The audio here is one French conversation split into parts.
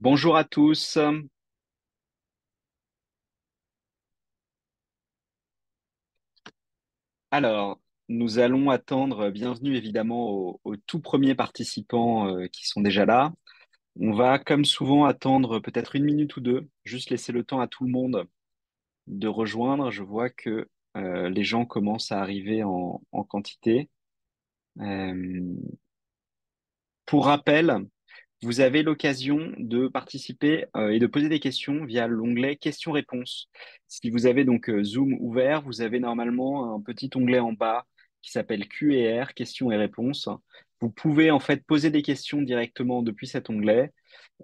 Bonjour à tous. Alors, nous allons attendre, bienvenue évidemment aux, tout premiers participants euh, qui sont déjà là. On va, comme souvent, attendre peut-être une minute ou deux, juste laisser le temps à tout le monde de rejoindre. Je vois que euh, les gens commencent à arriver en, quantité. Euh, pour rappel, Vous avez l'occasion de participer euh, et de poser des questions via l'onglet questions-réponses. Si vous avez donc euh, Zoom ouvert, vous avez normalement un petit onglet en bas qui s'appelle Q&R, questions et réponses. Vous pouvez en fait poser des questions directement depuis cet onglet.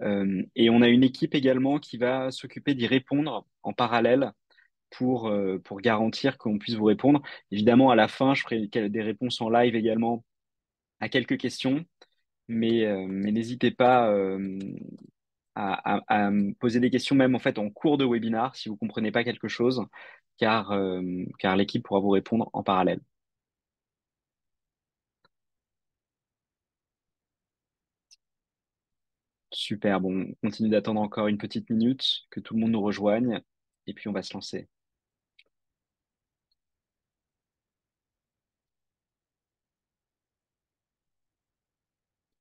Euh, et on a une équipe également qui va s'occuper d'y répondre en parallèle pour, euh, pour garantir qu'on puisse vous répondre. Évidemment, à la fin, je ferai des réponses en live également à quelques questions mais, euh, mais n'hésitez pas euh, à, poser des questions même en fait en cours de webinar si vous comprenez pas quelque chose, car, euh, car l'équipe pourra vous répondre en parallèle. Super, bon, on continue d'attendre encore une petite minute, que tout le monde nous rejoigne, et puis on va se lancer.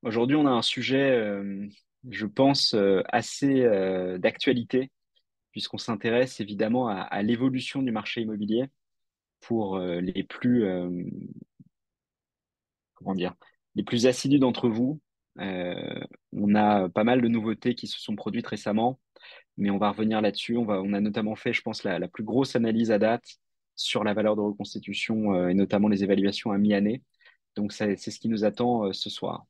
Aujourd'hui, on a un sujet, euh, je pense, euh, assez euh, d'actualité, puisqu'on s'intéresse évidemment à, l'évolution du marché immobilier pour les plus, comment dire, les plus assidus d'entre vous. On a pas mal de nouveautés qui se sont produites récemment, mais on va revenir là-dessus. On a notamment fait, je pense, la, plus grosse analyse à date sur la valeur de reconstitution et notamment les évaluations à mi-année. Donc, c'est ce qui nous attend ce soir.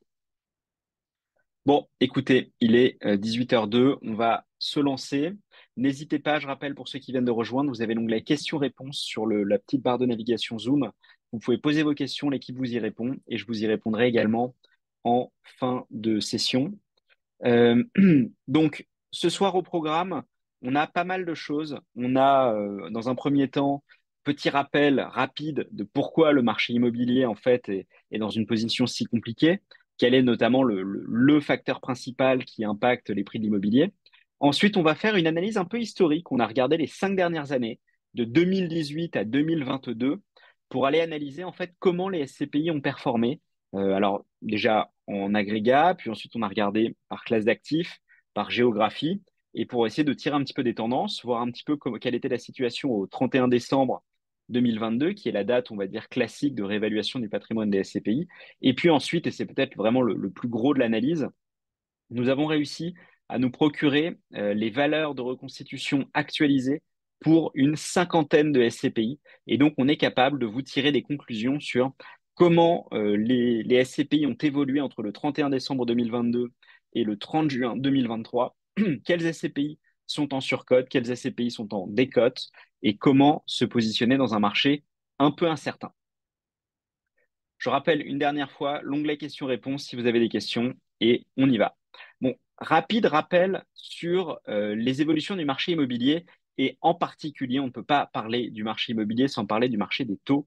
Bon, écoutez, il est euh, 18h02, on va se lancer. N'hésitez pas, je rappelle pour ceux qui viennent de rejoindre, vous avez l'onglet questions-réponses sur la petite barre de navigation Zoom. Vous pouvez poser vos questions, l'équipe vous y répond et je vous y répondrai également en fin de session. Euh, donc, ce soir au programme, on a pas mal de choses. On a, euh, dans un premier temps, petit rappel rapide de pourquoi le marché immobilier, en fait, est dans une position si compliquée, quel est notamment le, facteur principal qui impacte les prix de l'immobilier. Ensuite, on va faire une analyse un peu historique. On a regardé les cinq dernières années, de 2018 à 2022, pour aller analyser, en fait, comment les SCPI ont performé. Euh, alors, déjà, en agrégat, puis ensuite on a regardé par classe d'actifs, par géographie, et pour essayer de tirer un petit peu des tendances, voir un petit peu comme, quelle était la situation au 31 décembre 2022, qui est la date, on va dire, classique de réévaluation du patrimoine des SCPI. Et puis ensuite, et c'est peut-être vraiment le, plus gros de l'analyse, nous avons réussi à nous procurer euh, les valeurs de reconstitution actualisées pour une cinquantaine de SCPI. Et donc, on est capable de vous tirer des conclusions sur comment euh, les, les, SCPI ont évolué entre le 31 décembre 2022 et le 30 juin 2023, quels SCPI sont en surcote, quels SCPI sont en décote? Et comment se positionner dans un marché un peu incertain. Je rappelle une dernière fois l'onglet questions-réponses si vous avez des questions et on y va. Bon, rapide rappel sur euh, les évolutions du marché immobilier et en particulier, on ne peut pas parler du marché immobilier sans parler du marché des taux.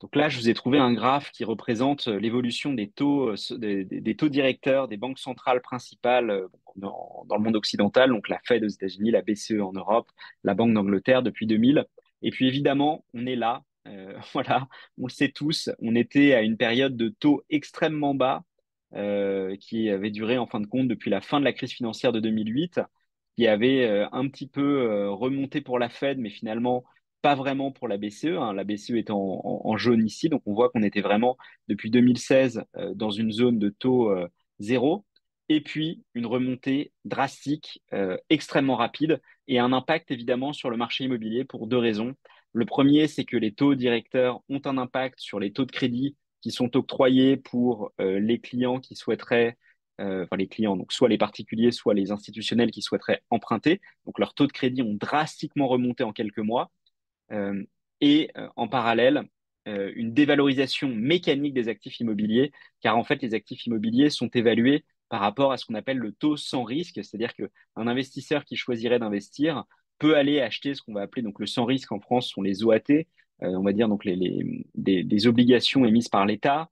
Donc là, je vous ai trouvé un graphe qui représente l'évolution des taux, euh, des, des, taux directeurs des banques centrales principales euh, dans, le monde occidental, donc la Fed aux États-Unis, la BCE en Europe, la Banque d'Angleterre depuis 2000. Et puis évidemment, on est là, euh, voilà, on le sait tous, on était à une période de taux extrêmement bas euh, qui avait duré en fin de compte depuis la fin de la crise financière de 2008, qui avait euh, un petit peu remonté pour la Fed, mais finalement pas vraiment pour la BCE. Hein. La BCE est en, jaune ici, donc on voit qu'on était vraiment depuis 2016 euh, dans une zone de taux euh, zéro. Et puis une remontée drastique, euh, extrêmement rapide, et un impact évidemment sur le marché immobilier pour deux raisons. Le premier, c'est que les taux directeurs ont un impact sur les taux de crédit qui sont octroyés pour les clients qui souhaiteraient enfin les clients, donc soit les particuliers, soit les institutionnels qui souhaiteraient emprunter. Donc leurs taux de crédit ont drastiquement remonté en quelques mois. Euh, et euh, en parallèle, euh, une dévalorisation mécanique des actifs immobiliers, car en fait, les actifs immobiliers sont évalués par rapport à ce qu'on appelle le taux sans risque, c'est-à-dire qu'un investisseur qui choisirait d'investir peut aller acheter ce qu'on va appeler donc le sans risque en France sont les OAT, on va dire donc les, des, obligations émises par l'État,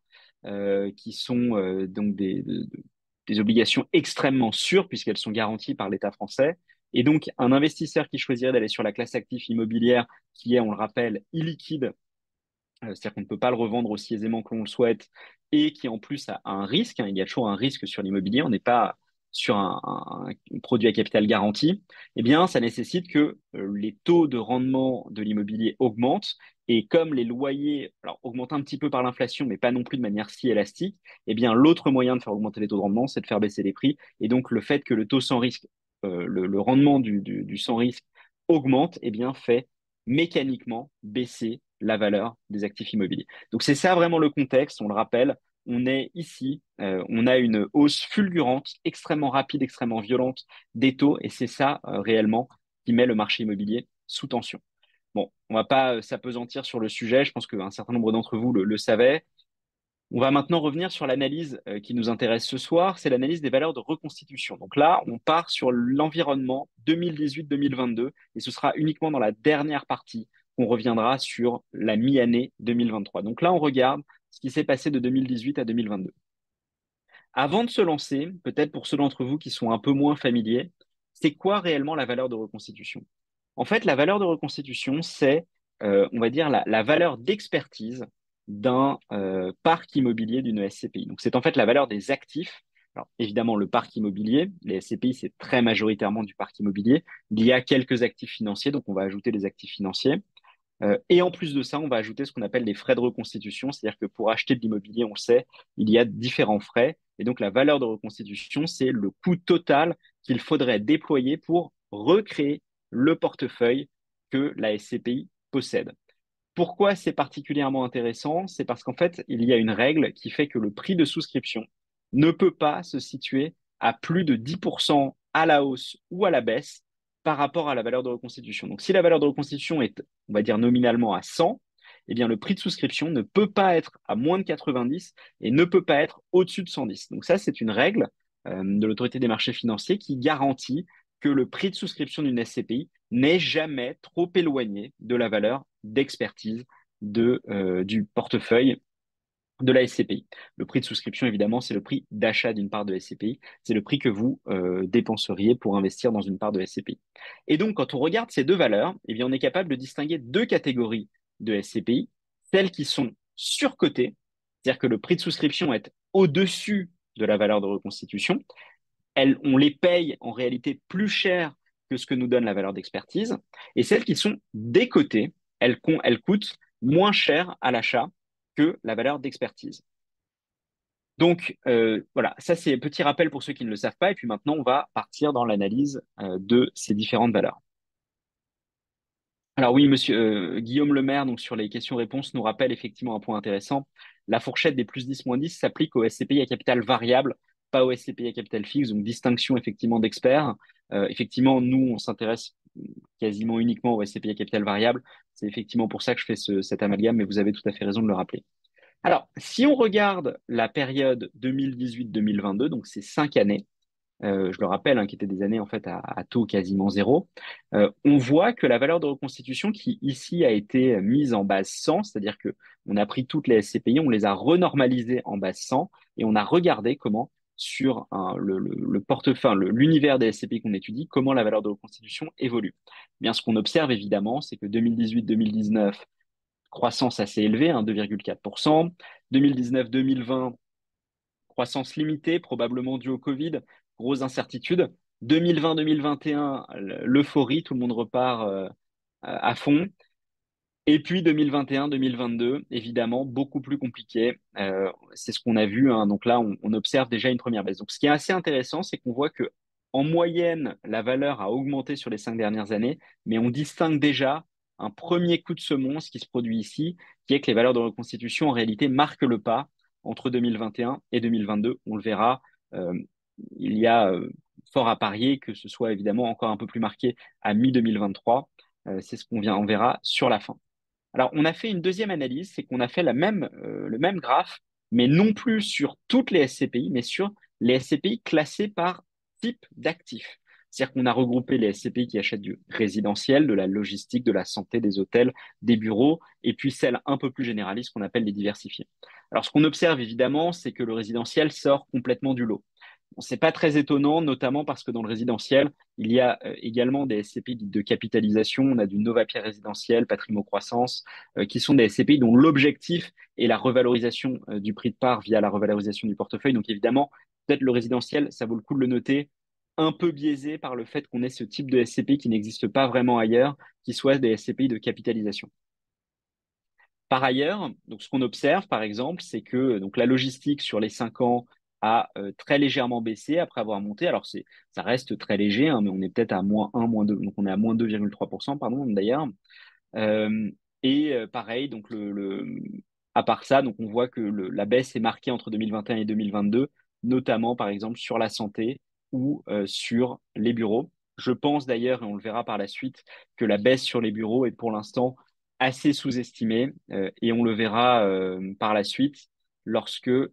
qui sont donc des, de, des obligations extrêmement sûres puisqu'elles sont garanties par l'État français. Et donc, un investisseur qui choisirait d'aller sur la classe active immobilière, qui est, on le rappelle, illiquide, euh, c'est-à-dire qu'on ne peut pas le revendre aussi aisément que l'on le souhaite, et qui en plus a, un risque, hein, il y a toujours un risque sur l'immobilier, on n'est pas sur un, produit à capital garanti, eh bien, ça nécessite que euh, les taux de rendement de l'immobilier augmentent. Et comme les loyers alors, augmentent un petit peu par l'inflation, mais pas non plus de manière si élastique, eh bien, l'autre moyen de faire augmenter les taux de rendement, c'est de faire baisser les prix. Et donc, le fait que le taux sans risque, le, le, rendement du, sans risque augmente, eh bien, fait mécaniquement baisser la valeur des actifs immobiliers. Donc, c'est ça vraiment le contexte. On le rappelle, on est ici, euh, on a une hausse fulgurante, extrêmement rapide, extrêmement violente des taux, et c'est ça euh, réellement qui met le marché immobilier sous tension. Bon, on va pas euh, s'apesantir sur le sujet, je pense qu'un certain nombre d'entre vous le, le, savaient. On va maintenant revenir sur l'analyse qui nous intéresse ce soir, c'est l'analyse des valeurs de reconstitution. Donc là, on part sur l'environnement 2018-2022, et ce sera uniquement dans la dernière partie qu'on reviendra sur la mi-année 2023. Donc là, on regarde ce qui s'est passé de 2018 à 2022. Avant de se lancer, peut-être pour ceux d'entre vous qui sont un peu moins familiers, c'est quoi réellement la valeur de reconstitution? En fait, la valeur de reconstitution, c'est, euh, on va dire, la valeur d'expertise d'un euh, parc immobilier d'une SCPI. Donc, c'est en fait la valeur des actifs. Alors, évidemment, le parc immobilier, les SCPI, c'est très majoritairement du parc immobilier. Il y a quelques actifs financiers, donc on va ajouter les actifs financiers. Euh, et en plus de ça, on va ajouter ce qu'on appelle les frais de reconstitution, c'est-à-dire que pour acheter de l'immobilier, on sait, il y a différents frais. Et donc la valeur de reconstitution, c'est le coût total qu'il faudrait déployer pour recréer le portefeuille que la SCPI possède. Pourquoi c'est particulièrement intéressant? C'est parce qu'en fait, il y a une règle qui fait que le prix de souscription ne peut pas se situer à plus de 10% à la hausse ou à la baisse par rapport à la valeur de reconstitution. Donc, si la valeur de reconstitution est, on va dire, nominalement à 100, eh le prix de souscription ne peut pas être à moins de 90 et ne peut pas être au-dessus de 110. Donc, ça, c'est une règle euh, de l'autorité des marchés financiers qui garantit que le prix de souscription d'une SCPI n'est jamais trop éloigné de la valeur d'expertise de, euh, du portefeuille de la SCPI. Le prix de souscription, évidemment, c'est le prix d'achat d'une part de SCPI. C'est le prix que vous euh, dépenseriez pour investir dans une part de SCPI. Et donc, quand on regarde ces deux valeurs, eh bien, on est capable de distinguer deux catégories de SCPI. Celles qui sont surcotées, c'est-à-dire que le prix de souscription est au-dessus de la valeur de reconstitution. Elles, on les paye en réalité plus cher que ce que nous donne la valeur d'expertise. Et celles qui sont décotées, elles coûtent moins cher à l'achat que la valeur d'expertise. Donc euh, voilà, ça c'est un petit rappel pour ceux qui ne le savent pas. Et puis maintenant, on va partir dans l'analyse euh, de ces différentes valeurs. Alors oui, monsieur euh, Guillaume Lemaire, donc sur les questions-réponses, nous rappelle effectivement un point intéressant. La fourchette des plus 10, moins 10 s'applique au SCPI à capital variable, pas au SCPI à capital fixe, donc distinction effectivement d'experts. effectivement, nous, on s'intéresse quasiment uniquement au SCPI à capital variable. C'est effectivement pour ça que je fais ce, cet amalgame, mais vous avez tout à fait raison de le rappeler. Alors, si on regarde la période 2018-2022, donc ces cinq années, euh, je le rappelle, hein, qui étaient des années en fait à, taux quasiment zéro, euh, on voit que la valeur de reconstitution qui ici a été mise en base 100, c'est-à-dire que on a pris toutes les SCPI, on les a renormalisées en base 100 et on a regardé comment sur le, le, le l'univers des SCPI qu'on étudie, comment la valeur de reconstitution évolue. Bien, ce qu'on observe évidemment, c'est que 2018-2019, croissance assez élevée, hein, 2,4%. 2019-2020, croissance limitée, probablement due au Covid, grosse incertitude. 2020-2021, l'euphorie, tout le monde repart euh, à fond. Et puis 2021-2022, évidemment, beaucoup plus compliqué. Euh, c'est ce qu'on a vu. Hein. Donc là, on, observe déjà une première baisse. Donc ce qui est assez intéressant, c'est qu'on voit que en moyenne, la valeur a augmenté sur les cinq dernières années, mais on distingue déjà un premier coup de semonce qui se produit ici, qui est que les valeurs de reconstitution, en réalité, marquent le pas entre 2021 et 2022. On le verra. Euh, il y a euh, fort à parier que ce soit évidemment encore un peu plus marqué à mi-2023. Euh, c'est ce qu'on vient, on verra sur la fin. Alors, on a fait une deuxième analyse, c'est qu'on a fait euh, le même graphe, mais non plus sur toutes les SCPI, mais sur les SCPI classées par type d'actifs. C'est-à-dire qu'on a regroupé les SCPI qui achètent du résidentiel, de la logistique, de la santé, des hôtels, des bureaux, et puis celles un peu plus généralistes qu'on appelle les diversifiés. Alors, ce qu'on observe évidemment, c'est que le résidentiel sort complètement du lot. C'est pas très étonnant, notamment parce que dans le résidentiel, il y a euh, également des SCPI de capitalisation. On a du Novapierre résidentiel, Patrimo Croissance, euh, qui sont des SCPI dont l'objectif est la revalorisation euh, du prix de part via la revalorisation du portefeuille. Donc évidemment, peut-être le résidentiel, ça vaut le coup de le noter, un peu biaisé par le fait qu'on ait ce type de SCPI qui n'existe pas vraiment ailleurs, qui soit des SCPI de capitalisation. Par ailleurs, donc ce qu'on observe, par exemple, c'est que donc la logistique sur les cinq ans a euh, très légèrement baissé après avoir monté. Alors, c'est, ça reste très léger, hein, mais on est peut-être à moins 1, moins 2, donc on est à moins 2,3%, pardon, d'ailleurs. Euh, et euh, pareil, donc le, à part ça, donc on voit que la baisse est marquée entre 2021 et 2022, notamment par exemple sur la santé ou sur les bureaux. Je pense d'ailleurs, et on le verra par la suite, que la baisse sur les bureaux est pour l'instant assez sous-estimée et on le verra par la suite lorsque euh,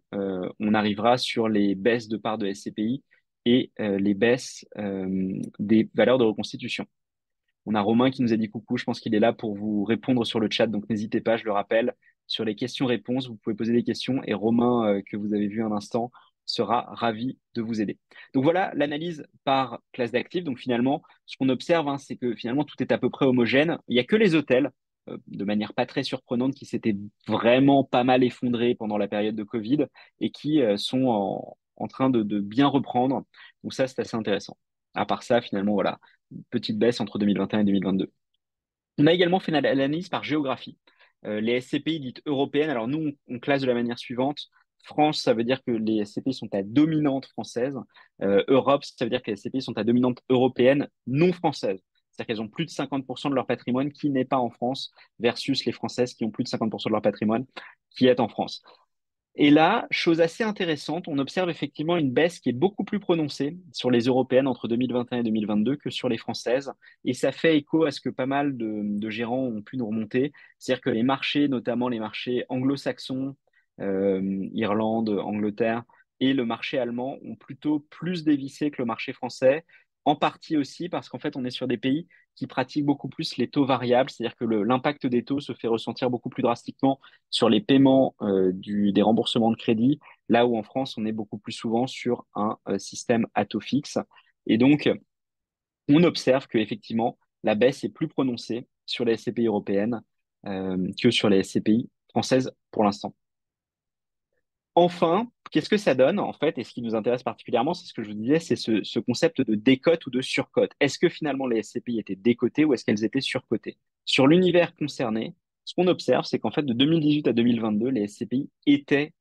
on arrivera sur les baisses de parts de SCPI et euh, les baisses euh, des valeurs de reconstitution. On a Romain qui nous a dit coucou, je pense qu'il est là pour vous répondre sur le chat, donc n'hésitez pas, je le rappelle, sur les questions-réponses, vous pouvez poser des questions et Romain, que vous avez vu un instant, sera ravi de vous aider. Donc voilà l'analyse par classe d'actifs. Donc finalement, ce qu'on observe, hein, c'est que finalement tout est à peu près homogène. Il n'y a que les hôtels de manière pas très surprenante, qui s'étaient vraiment pas mal effondrés pendant la période de Covid et qui euh, sont en, train de, bien reprendre. Donc ça, c'est assez intéressant. À part ça, finalement, voilà, petite baisse entre 2021 et 2022. On a également fait l'analyse par géographie. Euh, les SCPI dites européennes, alors nous, on, classe de la manière suivante. France, ça veut dire que les SCPI sont à dominante française. Europe, ça veut dire que les SCPI sont à dominante européenne non française. C'est-à-dire qu'elles ont plus de 50% de leur patrimoine qui n'est pas en France versus les Françaises qui ont plus de 50% de leur patrimoine qui est en France. Et là, chose assez intéressante, on observe effectivement une baisse qui est beaucoup plus prononcée sur les européennes entre 2021 et 2022 que sur les françaises. Et ça fait écho à ce que pas mal de, gérants ont pu nous remonter. C'est-à-dire que les marchés, notamment les marchés anglo-saxons, euh, Irlande, Angleterre, et le marché allemand ont plutôt plus dévissé que le marché français en partie aussi parce qu'en fait, on est sur des pays qui pratiquent beaucoup plus les taux variables, c'est-à-dire que l'impact des taux se fait ressentir beaucoup plus drastiquement sur les paiements euh, des remboursements de crédit, là où en France, on est beaucoup plus souvent sur un euh, système à taux fixe. Et donc, on observe qu'effectivement, la baisse est plus prononcée sur les SCPI européennes euh, que sur les SCPI françaises pour l'instant. Enfin, qu'est-ce que ça donne en fait Et ce qui nous intéresse particulièrement, c'est ce que je vous disais, c'est ce, concept de décote ou de surcote. Est-ce que finalement les SCPI étaient décotées ou est-ce qu'elles étaient surcotées? Sur l'univers concerné, ce qu'on observe, c'est qu'en fait de 2018 à 2022, les SCPI étaient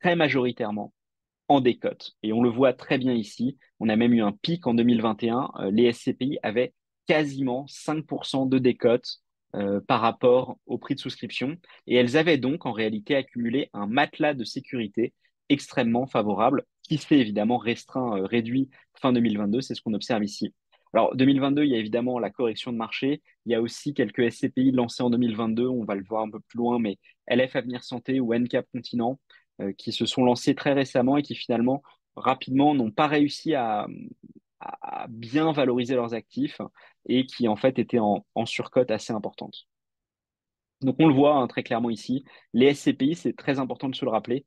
très majoritairement en décote. Et on le voit très bien ici. On a même eu un pic en 2021. Euh, les SCPI avaient quasiment 5% de décote euh, par rapport au prix de souscription. Et elles avaient donc en réalité accumulé un matelas de sécurité extrêmement favorable qui s'est évidemment restreint, euh, réduit fin 2022. C'est ce qu'on observe ici. Alors 2022, il y a évidemment la correction de marché. Il y a aussi quelques SCPI lancés en 2022. On va le voir un peu plus loin, mais LF Avenir Santé ou NCAP Continent euh, qui se sont lancés très récemment et qui finalement rapidement n'ont pas réussi à, bien valoriser leurs actifs et qui en fait étaient en, surcote assez importante. Donc on le voit hein, très clairement ici, les SCPI, c'est très important de se le rappeler,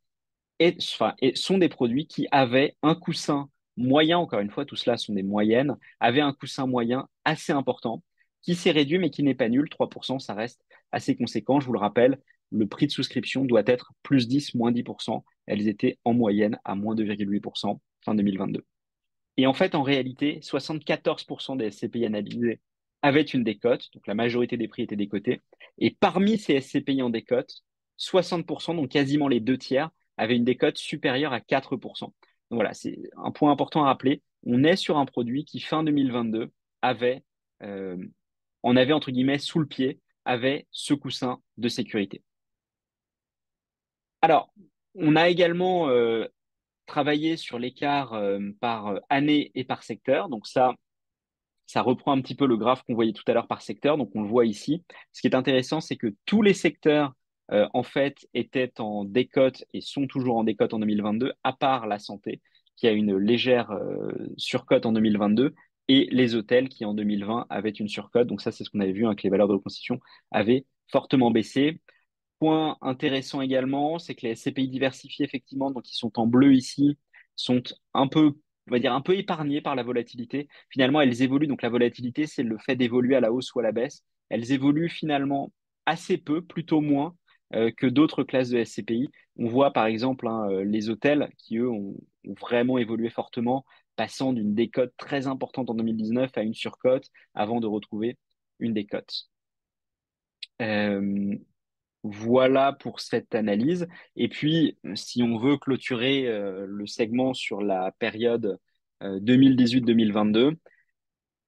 et, enfin, sont des produits qui avaient un coussin moyen, encore une fois, tout cela sont des moyennes, avaient un coussin moyen assez important, qui s'est réduit mais qui n'est pas nul, 3%, ça reste assez conséquent, je vous le rappelle, le prix de souscription doit être plus 10, moins 10%, elles étaient en moyenne à moins 2,8% fin 2022. Et en fait, en réalité, 74% des SCPI analysés avaient une décote, donc la majorité des prix étaient décotés. Et parmi ces SCPI en décote, 60%, donc quasiment les deux tiers, avaient une décote supérieure à 4%. Donc voilà, c'est un point important à rappeler. On est sur un produit qui, fin 2022, avait, euh, on avait entre guillemets sous le pied, avait ce coussin de sécurité. Alors, on a également euh, travailler sur l'écart euh, par euh, année et par secteur. Donc ça, ça reprend un petit peu le graphe qu'on voyait tout à l'heure par secteur. Donc on le voit ici. Ce qui est intéressant, c'est que tous les secteurs euh, en fait étaient en décote et sont toujours en décote en 2022, à part la santé qui a une légère surcote en 2022 et les hôtels qui en 2020 avaient une surcote. Donc ça, c'est ce qu'on avait vu, hein, que les valeurs de reconstitution avaient fortement baissé. Point intéressant également, c'est que les SCPI diversifiés, effectivement, donc qui sont en bleu ici, sont un peu on va dire, un peu épargnées par la volatilité. Finalement, elles évoluent. Donc, la volatilité, c'est le fait d'évoluer à la hausse ou à la baisse. Elles évoluent finalement assez peu, plutôt moins euh, que d'autres classes de SCPI. On voit par exemple hein, euh, les hôtels qui, eux, ont, vraiment évolué fortement, passant d'une décote très importante en 2019 à une surcote avant de retrouver une décote. Euh, voilà pour cette analyse. Et puis, si on veut clôturer le segment sur la période 2018-2022,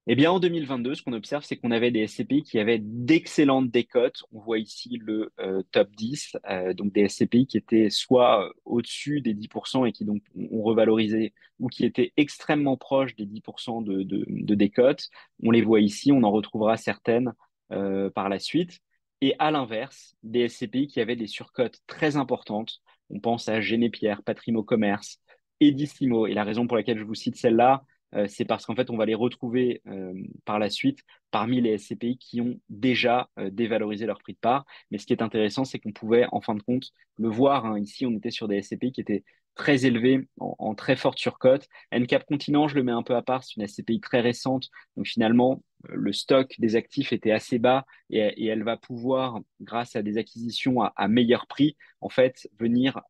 eh bien, en 2022, ce qu'on observe, c'est qu'on avait des SCPI qui avaient d'excellentes décotes. On voit ici le euh, top 10, euh, donc des SCPI qui étaient soit euh, au-dessus des 10% et qui donc ont revalorisé, ou qui étaient extrêmement proches des 10% de, de, décotes. On les voit ici, on en retrouvera certaines par la suite. Et à l'inverse, des SCPI qui avaient des surcotes très importantes. On pense à Génépierre, Patrimo Commerce, Edissimo. Et la raison pour laquelle je vous cite celle-là, euh, c'est parce qu'en fait, on va les retrouver euh, par la suite parmi les SCPI qui ont déjà euh, dévalorisé leur prix de part. Mais ce qui est intéressant, c'est qu'on pouvait, en fin de compte, le voir. Hein. Ici, on était sur des SCPI qui étaient très élevés, en, très forte surcote. NCAP Continent, je le mets un peu à part, c'est une SCPI très récente. Donc finalement, le stock des actifs était assez bas et, elle va pouvoir, grâce à des acquisitions à, meilleur prix, en fait, venir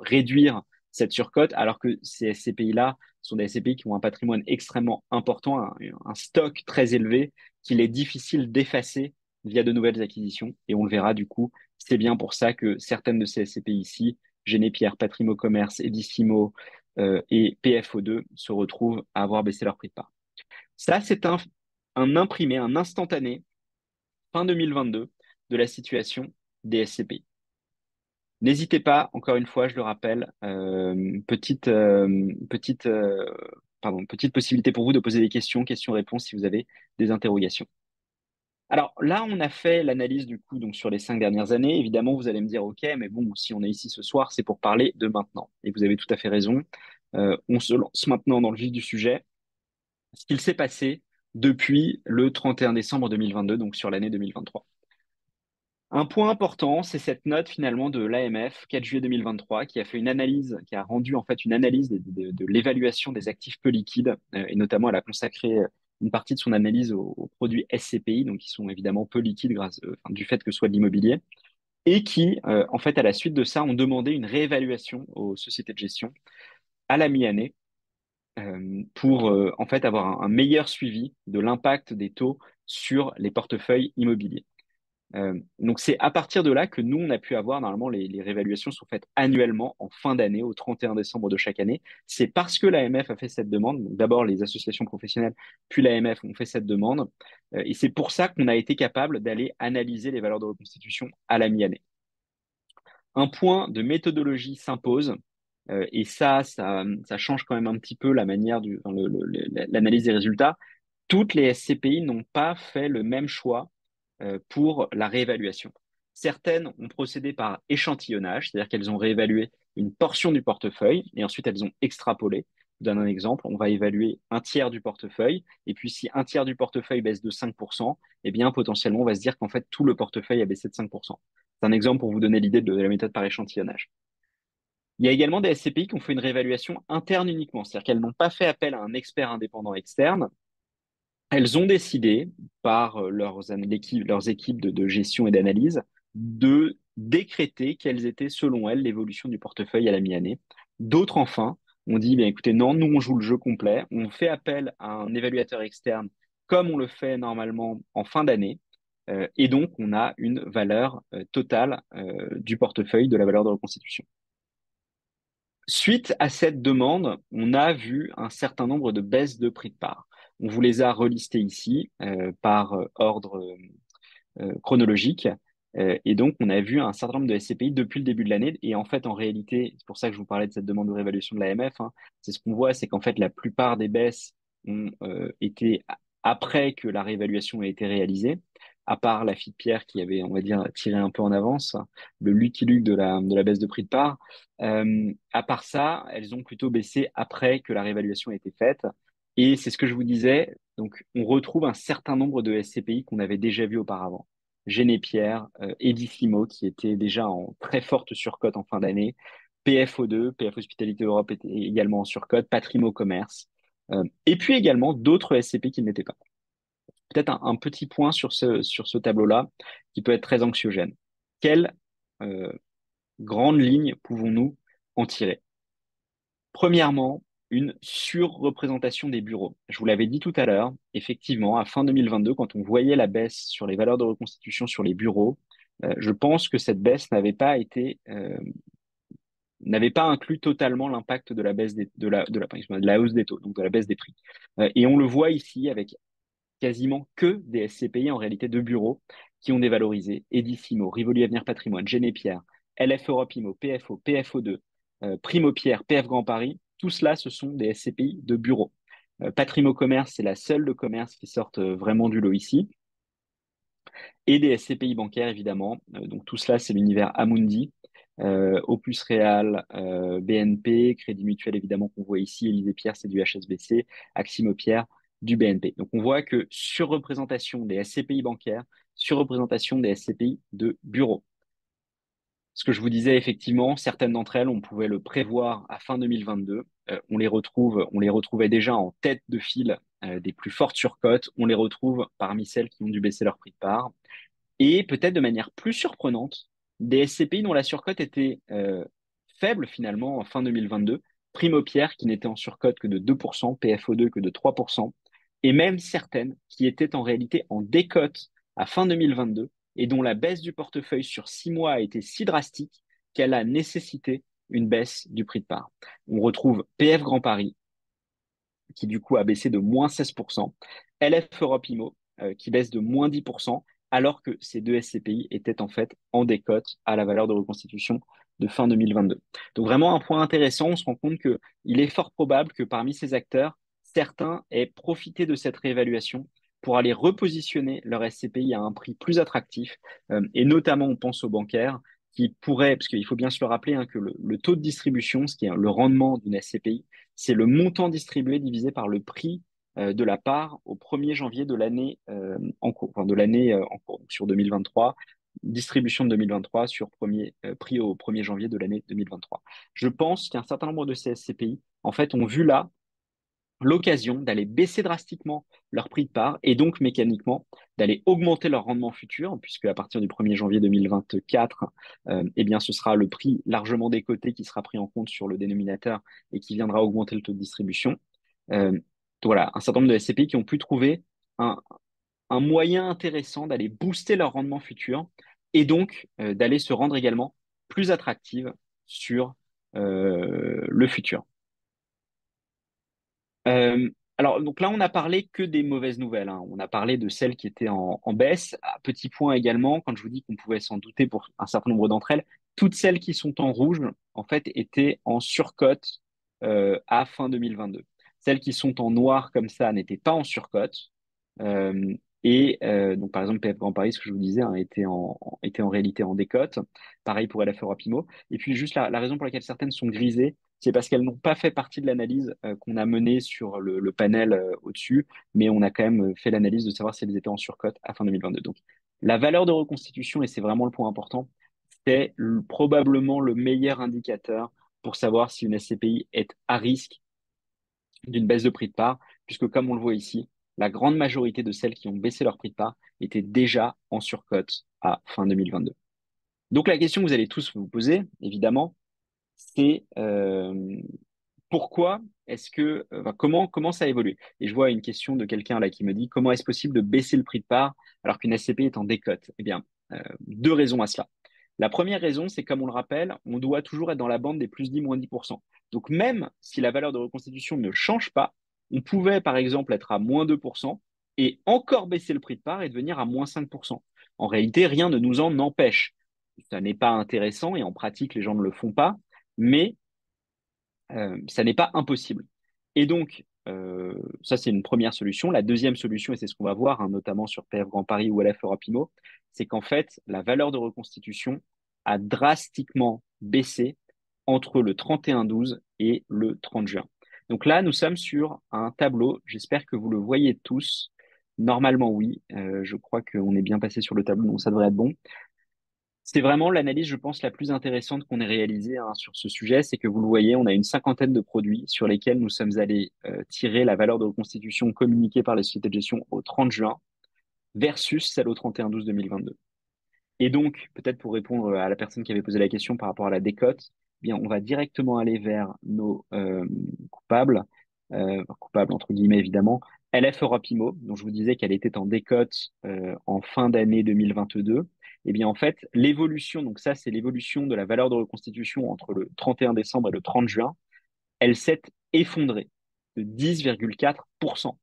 réduire cette surcote, alors que ces SCPI-là sont des SCPI qui ont un patrimoine extrêmement important, un, stock très élevé qu'il est difficile d'effacer via de nouvelles acquisitions. Et on le verra du coup, c'est bien pour ça que certaines de ces SCPI ici, Génépierre, Patrimo Commerce, Edissimo euh, et PFO2 se retrouvent à avoir baissé leur prix de part. Ça, c'est un, un imprimé, un instantané, fin 2022, de la situation des SCPI. N'hésitez pas, encore une fois, je le rappelle, euh, petite, euh, euh, petite possibilité pour vous de poser des questions, questions-réponses si vous avez des interrogations. Alors là, on a fait l'analyse du coup donc sur les cinq dernières années. Évidemment, vous allez me dire, ok, mais bon, si on est ici ce soir, c'est pour parler de maintenant. Et vous avez tout à fait raison. on se lance maintenant dans le vif du sujet. Ce qu'il s'est passé depuis le 31 décembre 2022, donc sur l'année 2023. Un point important, c'est cette note finalement de l'AMF, 4 juillet 2023, qui a fait une analyse, qui a rendu en fait une analyse de, l'évaluation des actifs peu liquides, euh, et notamment elle a consacré une partie de son analyse aux, produits SCPI, donc qui sont évidemment peu liquides grâce, euh, du fait que ce soit de l'immobilier, et qui, euh, en fait, à la suite de ça, ont demandé une réévaluation aux sociétés de gestion à la mi-année pour en fait avoir un meilleur suivi de l'impact des taux sur les portefeuilles immobiliers. Euh, donc c'est à partir de là que nous, on a pu avoir, normalement, les, réévaluations sont faites annuellement en fin d'année, au 31 décembre de chaque année. C'est parce que l'AMF a fait cette demande, d'abord les associations professionnelles, puis l'AMF ont fait cette demande, euh, et c'est pour ça qu'on a été capable d'aller analyser les valeurs de reconstitution à la mi-année. Un point de méthodologie s'impose, euh, et ça, ça, change quand même un petit peu la manière du, l'analyse des résultats. Toutes les SCPI n'ont pas fait le même choix pour la réévaluation. Certaines ont procédé par échantillonnage, c'est-à-dire qu'elles ont réévalué une portion du portefeuille et ensuite elles ont extrapolé. Je donne un exemple, on va évaluer un tiers du portefeuille et puis si un tiers du portefeuille baisse de 5%, eh bien potentiellement on va se dire qu'en fait tout le portefeuille a baissé de 5%. C'est un exemple pour vous donner l'idée de la méthode par échantillonnage. Il y a également des SCPI qui ont fait une réévaluation interne uniquement, c'est-à-dire qu'elles n'ont pas fait appel à un expert indépendant externe, elles ont décidé, par euh, leurs, équipes de, gestion et d'analyse, de décréter quelles étaient, selon elles, l'évolution du portefeuille à la mi-année. D'autres, enfin, ont dit, bien écoutez, non, nous, on joue le jeu complet, on fait appel à un évaluateur externe comme on le fait normalement en fin d'année, euh, et donc on a une valeur euh, totale du portefeuille, de la valeur de reconstitution. Suite à cette demande, on a vu un certain nombre de baisses de prix de part. On vous les a relistés ici euh, par euh, ordre euh, chronologique. et donc, on a vu un certain nombre de SCPI depuis le début de l'année. Et en fait, en réalité, c'est pour ça que je vous parlais de cette demande de réévaluation de l'AMF. Hein, c'est ce qu'on voit, c'est qu'en fait, la plupart des baisses ont été après que la réévaluation a été réalisée, à part la fille de Pierre qui avait, on va dire, tiré un peu en avance, le Lucky Luke de la, de la baisse de prix de part. à part ça, elles ont plutôt baissé après que la réévaluation a été faite. Et c'est ce que je vous disais. Donc, on retrouve un certain nombre de SCPI qu'on avait déjà vu auparavant. Génépierre, euh, Edifimo, qui était déjà en très forte surcote en fin d'année. PFO2, PF Hospitalité Europe était également en surcote. Patrimo Commerce. et puis également d'autres SCPI qui ne l'étaient pas. Peut-être un, petit point sur ce, sur ce tableau-là qui peut être très anxiogène. Quelle grande ligne pouvons-nous en tirer? Premièrement, une surreprésentation des bureaux. Je vous l'avais dit tout à l'heure, effectivement, à fin 2022, quand on voyait la baisse sur les valeurs de reconstitution sur les bureaux, euh, je pense que cette baisse n'avait pas été euh, n'avait pas inclus totalement l'impact de la baisse des, de la de la, de la hausse des taux, donc de la baisse des prix. Euh, et on le voit ici avec quasiment que des SCPI en réalité de bureaux qui ont dévalorisé Edissimo, Rivoli Avenir Patrimoine, Génépierre, LF Europe Imo, PFO, PFO2, Primo Pierre, PF Grand Paris, tout cela, ce sont des SCPI de bureau. Euh, Patrimo Commerce, c'est la seule de commerce qui sortent euh, vraiment du lot ici. Et des SCPI bancaires, évidemment. Euh, donc tout cela, c'est l'univers Amundi, Opus Real, BNP, Crédit Mutuel, évidemment, qu'on voit ici. Élysée Pierre, c'est du HSBC. Aximo Pierre, du BNP. Donc on voit que surreprésentation des SCPI bancaires, surreprésentation des SCPI de bureau ce que je vous disais, effectivement, certaines d'entre elles, on pouvait le prévoir à fin 2022. Euh, on les retrouve, on les retrouvait déjà en tête de file euh, des plus fortes surcotes. On les retrouve parmi celles qui ont dû baisser leur prix de part. Et peut-être de manière plus surprenante, des SCPI dont la surcote était euh, faible finalement en fin 2022. Primo Pierre qui n'était en surcote que de 2%, PFO2 que de 3%, et même certaines qui étaient en réalité en décote à fin 2022 et dont la baisse du portefeuille sur six mois a été si drastique qu'elle a nécessité une baisse du prix de part. On retrouve PF Grand Paris, qui du coup a baissé de moins 16%, LF Europe Imo, euh, qui baisse de moins 10%, alors que ces deux SCPI étaient en fait en décote à la valeur de reconstitution de fin 2022. Donc vraiment un point intéressant, on se rend compte qu'il est fort probable que parmi ces acteurs, certains aient profité de cette réévaluation pour aller repositionner leur SCPI à un prix plus attractif. Euh, et notamment, on pense aux bancaires qui pourraient, parce qu'il faut bien se le rappeler hein, que le, taux de distribution, ce qui est le rendement d'une SCPI, c'est le montant distribué divisé par le prix euh, de la part au 1er janvier de l'année euh, en cours, enfin de l'année en cours, sur 2023 distribution de 2023 sur premier, prix au 1er janvier de l'année 2023. Je pense qu'un certain nombre de ces SCPI, en fait, ont vu là l'occasion d'aller baisser drastiquement leur prix de part et donc mécaniquement d'aller augmenter leur rendement futur, puisque à partir du 1er janvier 2024, euh, eh bien, ce sera le prix largement décoté qui sera pris en compte sur le dénominateur et qui viendra augmenter le taux de distribution. Euh, voilà, un certain nombre de SCPI qui ont pu trouver un, moyen intéressant d'aller booster leur rendement futur et donc euh, d'aller se rendre également plus attractive sur le futur. Euh, alors, donc là, on a parlé que des mauvaises nouvelles. Hein. On a parlé de celles qui étaient en, baisse. petit point également, quand je vous dis qu'on pouvait s'en douter pour un certain nombre d'entre elles, toutes celles qui sont en rouge, en fait, étaient en surcote euh, à fin 2022. Celles qui sont en noir comme ça n'étaient pas en surcote. Euh, et donc, par exemple, PF Grand Paris, ce que je vous disais, hein, était, en, était en réalité en décote. Pareil pour LF Europe Et puis, juste la, raison pour laquelle certaines sont grisées, c'est parce qu'elles n'ont pas fait partie de l'analyse euh, qu'on a menée sur le, panel euh, au-dessus, mais on a quand même fait l'analyse de savoir si elles étaient en surcote à fin 2022. Donc, la valeur de reconstitution, et c'est vraiment le point important, c'est probablement le meilleur indicateur pour savoir si une SCPI est à risque d'une baisse de prix de part, puisque comme on le voit ici, la grande majorité de celles qui ont baissé leur prix de part étaient déjà en surcote à fin 2022. Donc la question que vous allez tous vous poser, évidemment, c'est euh, pourquoi est-ce que euh, comment comment ça évolue Et je vois une question de quelqu'un là qui me dit comment est-ce possible de baisser le prix de part alors qu'une SCP est en décote? Eh bien, euh, deux raisons à cela. La première raison, c'est comme on le rappelle, on doit toujours être dans la bande des plus 10 moins 10%. Donc même si la valeur de reconstitution ne change pas, on pouvait par exemple être à moins 2% et encore baisser le prix de part et devenir à moins 5%. En réalité, rien ne nous en empêche. Ça n'est pas intéressant et en pratique, les gens ne le font pas, mais euh, ça n'est pas impossible. Et donc, euh, ça, c'est une première solution. La deuxième solution, et c'est ce qu'on va voir, hein, notamment sur PF Grand Paris ou LF Europe c'est qu'en fait, la valeur de reconstitution a drastiquement baissé entre le 31-12 et le 30 juin. Donc là, nous sommes sur un tableau. J'espère que vous le voyez tous. Normalement, oui. Euh, je crois qu'on est bien passé sur le tableau, donc ça devrait être bon. C'est vraiment l'analyse, je pense, la plus intéressante qu'on ait réalisée hein, sur ce sujet. C'est que vous le voyez, on a une cinquantaine de produits sur lesquels nous sommes allés euh, tirer la valeur de reconstitution communiquée par les sociétés de gestion au 30 juin versus celle au 31-12-2022. Et donc, peut-être pour répondre à la personne qui avait posé la question par rapport à la décote, eh bien, on va directement aller vers nos euh, coupables, euh, coupables entre guillemets évidemment, LF Europe IMO, dont je vous disais qu'elle était en décote euh, en fin d'année 2022. Eh bien, en fait, l'évolution, donc ça, c'est l'évolution de la valeur de reconstitution entre le 31 décembre et le 30 juin, elle s'est effondrée de 10,4%.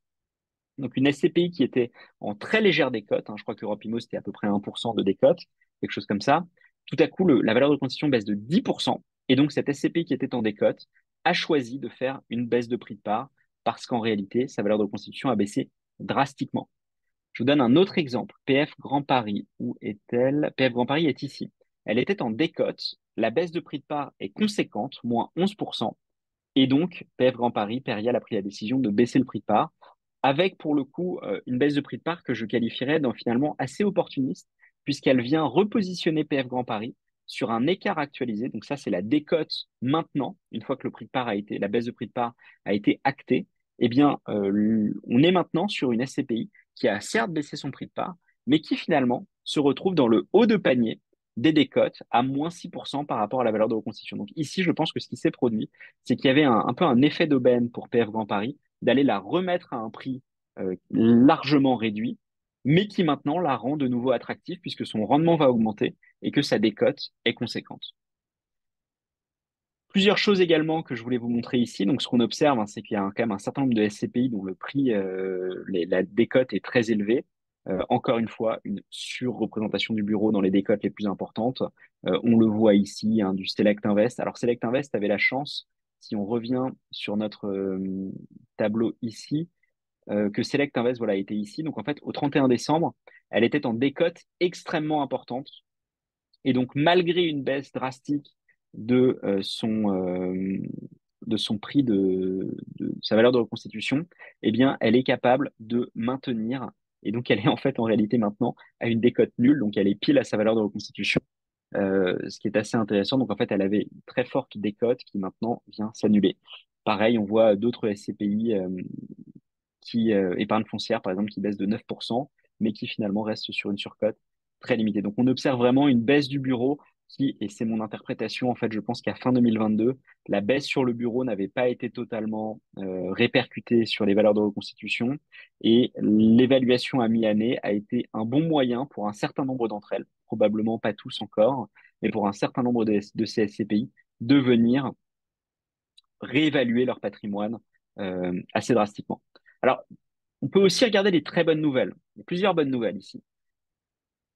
Donc une SCPI qui était en très légère décote, hein, je crois que Imo c'était à peu près 1% de décote, quelque chose comme ça. Tout à coup, la valeur de reconstitution baisse de 10%, et donc cette SCPI qui était en décote a choisi de faire une baisse de prix de part parce qu'en réalité, sa valeur de reconstitution a baissé drastiquement. Je vous donne un autre exemple. PF Grand Paris, où est-elle? PF Grand Paris est ici. Elle était en décote, la baisse de prix de part est conséquente, moins 11%, et donc PF Grand Paris, Perial a pris la décision de baisser le prix de part avec pour le coup euh, une baisse de prix de part que je qualifierais d'un finalement assez opportuniste, puisqu'elle vient repositionner PF Grand Paris sur un écart actualisé. Donc ça, c'est la décote maintenant, une fois que le prix de part a été, la baisse de prix de part a été actée. Eh bien, euh, on est maintenant sur une SCPI qui a certes baissé son prix de part, mais qui finalement se retrouve dans le haut de panier des décotes à moins 6% par rapport à la valeur de reconstitution. Donc ici, je pense que ce qui s'est produit, c'est qu'il y avait un, peu un effet d'aubaine pour PF Grand Paris d'aller la remettre à un prix euh, largement réduit, mais qui maintenant la rend de nouveau attractive puisque son rendement va augmenter et que sa décote est conséquente. Plusieurs choses également que je voulais vous montrer ici. Donc, ce qu'on observe, hein, c'est qu'il y a quand même un certain nombre de SCPI dont le prix, euh, la décote est très élevée. Euh, encore une fois, une surreprésentation du bureau dans les décotes les plus importantes. on le voit ici, hein, du Select Invest. Alors, Select Invest avait la chance si on revient sur notre euh, tableau ici, euh, que Select Invest voilà, était ici. Donc en fait, au 31 décembre, elle était en décote extrêmement importante. Et donc, malgré une baisse drastique de, euh, son, de son prix de, sa valeur de reconstitution, eh bien, elle est capable de maintenir. Et donc, elle est en fait en réalité maintenant à une décote nulle. Donc, elle est pile à sa valeur de reconstitution. Euh, ce qui est assez intéressant. Donc en fait, elle avait une très forte décote qui maintenant vient s'annuler. Pareil, on voit d'autres SCPI euh, qui, euh, épargne foncière par exemple, qui baissent de 9%, mais qui finalement restent sur une surcote très limitée. Donc on observe vraiment une baisse du bureau et c'est mon interprétation, en fait, je pense qu'à fin 2022, la baisse sur le bureau n'avait pas été totalement euh, répercutée sur les valeurs de reconstitution et l'évaluation à mi-année a été un bon moyen pour un certain nombre d'entre elles, probablement pas tous encore, mais pour un certain nombre de, de ces de venir réévaluer leur patrimoine euh, assez drastiquement. Alors, on peut aussi regarder les très bonnes nouvelles. Plusieurs bonnes nouvelles ici.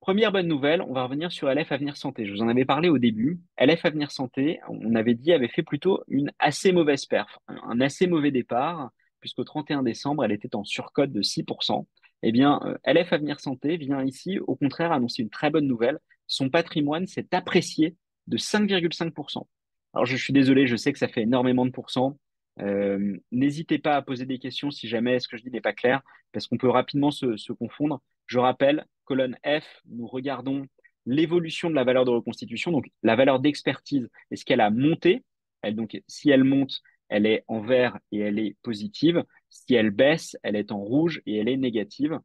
Première bonne nouvelle, on va revenir sur LF Avenir Santé. Je vous en avais parlé au début. LF Avenir Santé, on avait dit, avait fait plutôt une assez mauvaise perf, un assez mauvais départ, puisqu'au 31 décembre, elle était en surcote de 6%. Eh bien, euh, LF Avenir Santé vient ici, au contraire, annoncer une très bonne nouvelle. Son patrimoine s'est apprécié de 5,5%. Alors, je suis désolé, je sais que ça fait énormément de pourcents. Euh, n'hésitez pas à poser des questions si jamais ce que je dis n'est pas clair, parce qu'on peut rapidement se, se confondre. Je rappelle, colonne F, nous regardons l'évolution de la valeur de reconstitution, donc la valeur d'expertise, est-ce qu'elle a monté donc, Si elle monte, elle est en vert et elle est positive. Si elle baisse, elle est en rouge et elle est négative.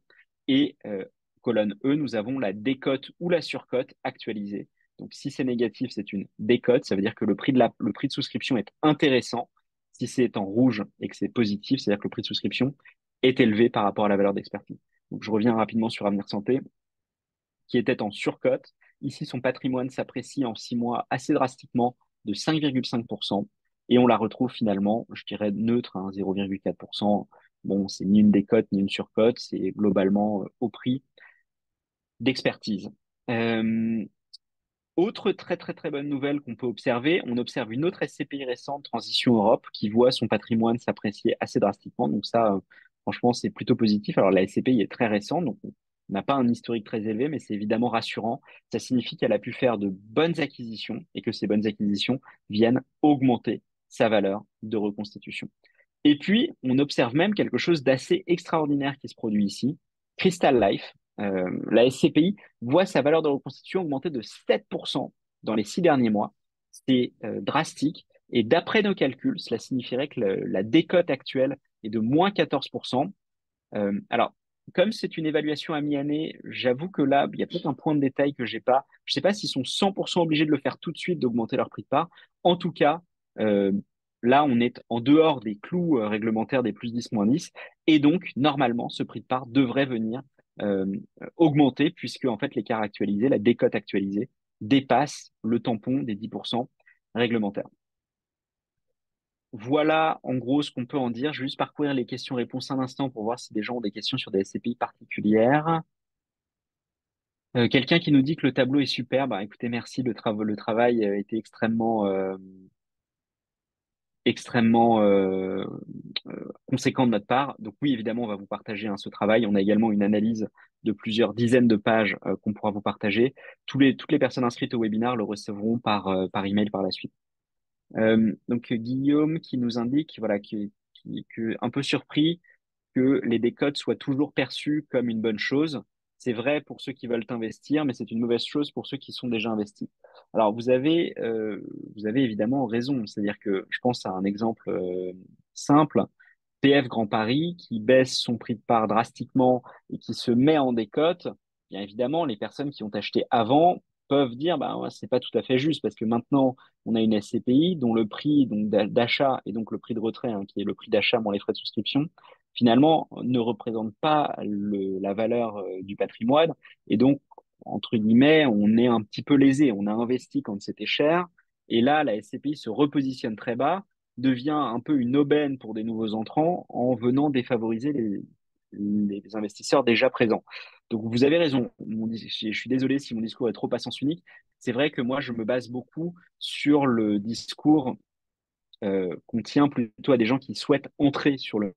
Et euh, colonne E, nous avons la décote ou la surcote actualisée. Donc si c'est négatif, c'est une décote, ça veut dire que le prix de, la, le prix de souscription est intéressant. Si c'est en rouge et que c'est positif, c'est-à-dire que le prix de souscription est élevé par rapport à la valeur d'expertise. Je reviens rapidement sur Avenir Santé, qui était en surcote. Ici, son patrimoine s'apprécie en six mois assez drastiquement de 5,5%. Et on la retrouve finalement, je dirais, neutre à 0,4%. Bon, c'est ni une décote ni une surcote, c'est globalement euh, au prix d'expertise. Euh, autre très très très bonne nouvelle qu'on peut observer, on observe une autre SCPI récente, Transition Europe, qui voit son patrimoine s'apprécier assez drastiquement. Donc ça, euh, Franchement, c'est plutôt positif. Alors, la SCPI est très récente, donc on n'a pas un historique très élevé, mais c'est évidemment rassurant. Ça signifie qu'elle a pu faire de bonnes acquisitions et que ces bonnes acquisitions viennent augmenter sa valeur de reconstitution. Et puis, on observe même quelque chose d'assez extraordinaire qui se produit ici. Crystal Life, la SCPI voit sa valeur de reconstitution augmenter de 7% dans les six derniers mois. C'est drastique. Et d'après nos calculs, cela signifierait que la décote actuelle est de moins 14%. alors, comme c'est une évaluation à mi-année, j'avoue que là, il y a peut-être un point de détail que j'ai pas. Je ne sais pas s'ils sont 100% obligés de le faire tout de suite, d'augmenter leur prix de part. En tout cas, euh, là, on est en dehors des clous euh, réglementaires des plus 10, moins 10. Et donc, normalement, ce prix de part devrait venir euh, augmenter puisque, en fait, l'écart actualisé, la décote actualisée, dépasse le tampon des 10% réglementaires. Voilà en gros ce qu'on peut en dire. Je vais juste parcourir les questions-réponses un instant pour voir si des gens ont des questions sur des SCPI particulières. Euh, quelqu'un qui nous dit que le tableau est super, bah, écoutez, merci, le, travail a été extrêmement, euh, extrêmement euh, conséquent de notre part. Donc oui, évidemment, on va vous partager hein, ce travail. On a également une analyse de plusieurs dizaines de pages qu'on pourra vous partager. Toutes les personnes inscrites au webinaire le recevront par, par email par la suite. Euh, donc Guillaume qui nous indique, voilà, qui, qui, un peu surpris que les décotes soient toujours perçus comme une bonne chose. C'est vrai pour ceux qui veulent investir, mais c'est une mauvaise chose pour ceux qui sont déjà investis. Alors vous avez, euh, vous avez évidemment raison. C'est-à-dire que je pense à un exemple euh, simple. PF Grand Paris qui baisse son prix de part drastiquement et qui se met en décote, bien évidemment, les personnes qui ont acheté avant peuvent dire bah c'est pas tout à fait juste parce que maintenant on a une SCPI dont le prix donc d'achat et donc le prix de retrait hein, qui est le prix d'achat moins les frais de souscription finalement ne représente pas le, la valeur euh, du patrimoine. Et donc entre guillemets on est un petit peu lésé on a investi quand c'était cher. Et là la SCPI se repositionne très bas devient un peu une aubaine pour des nouveaux entrants en venant défavoriser les, les investisseurs déjà présents. Donc vous avez raison. je suis désolé si mon discours est trop à sens unique. C'est vrai que moi, je me base beaucoup sur le discours euh, qu'on tient plutôt à des gens qui souhaitent entrer sur le.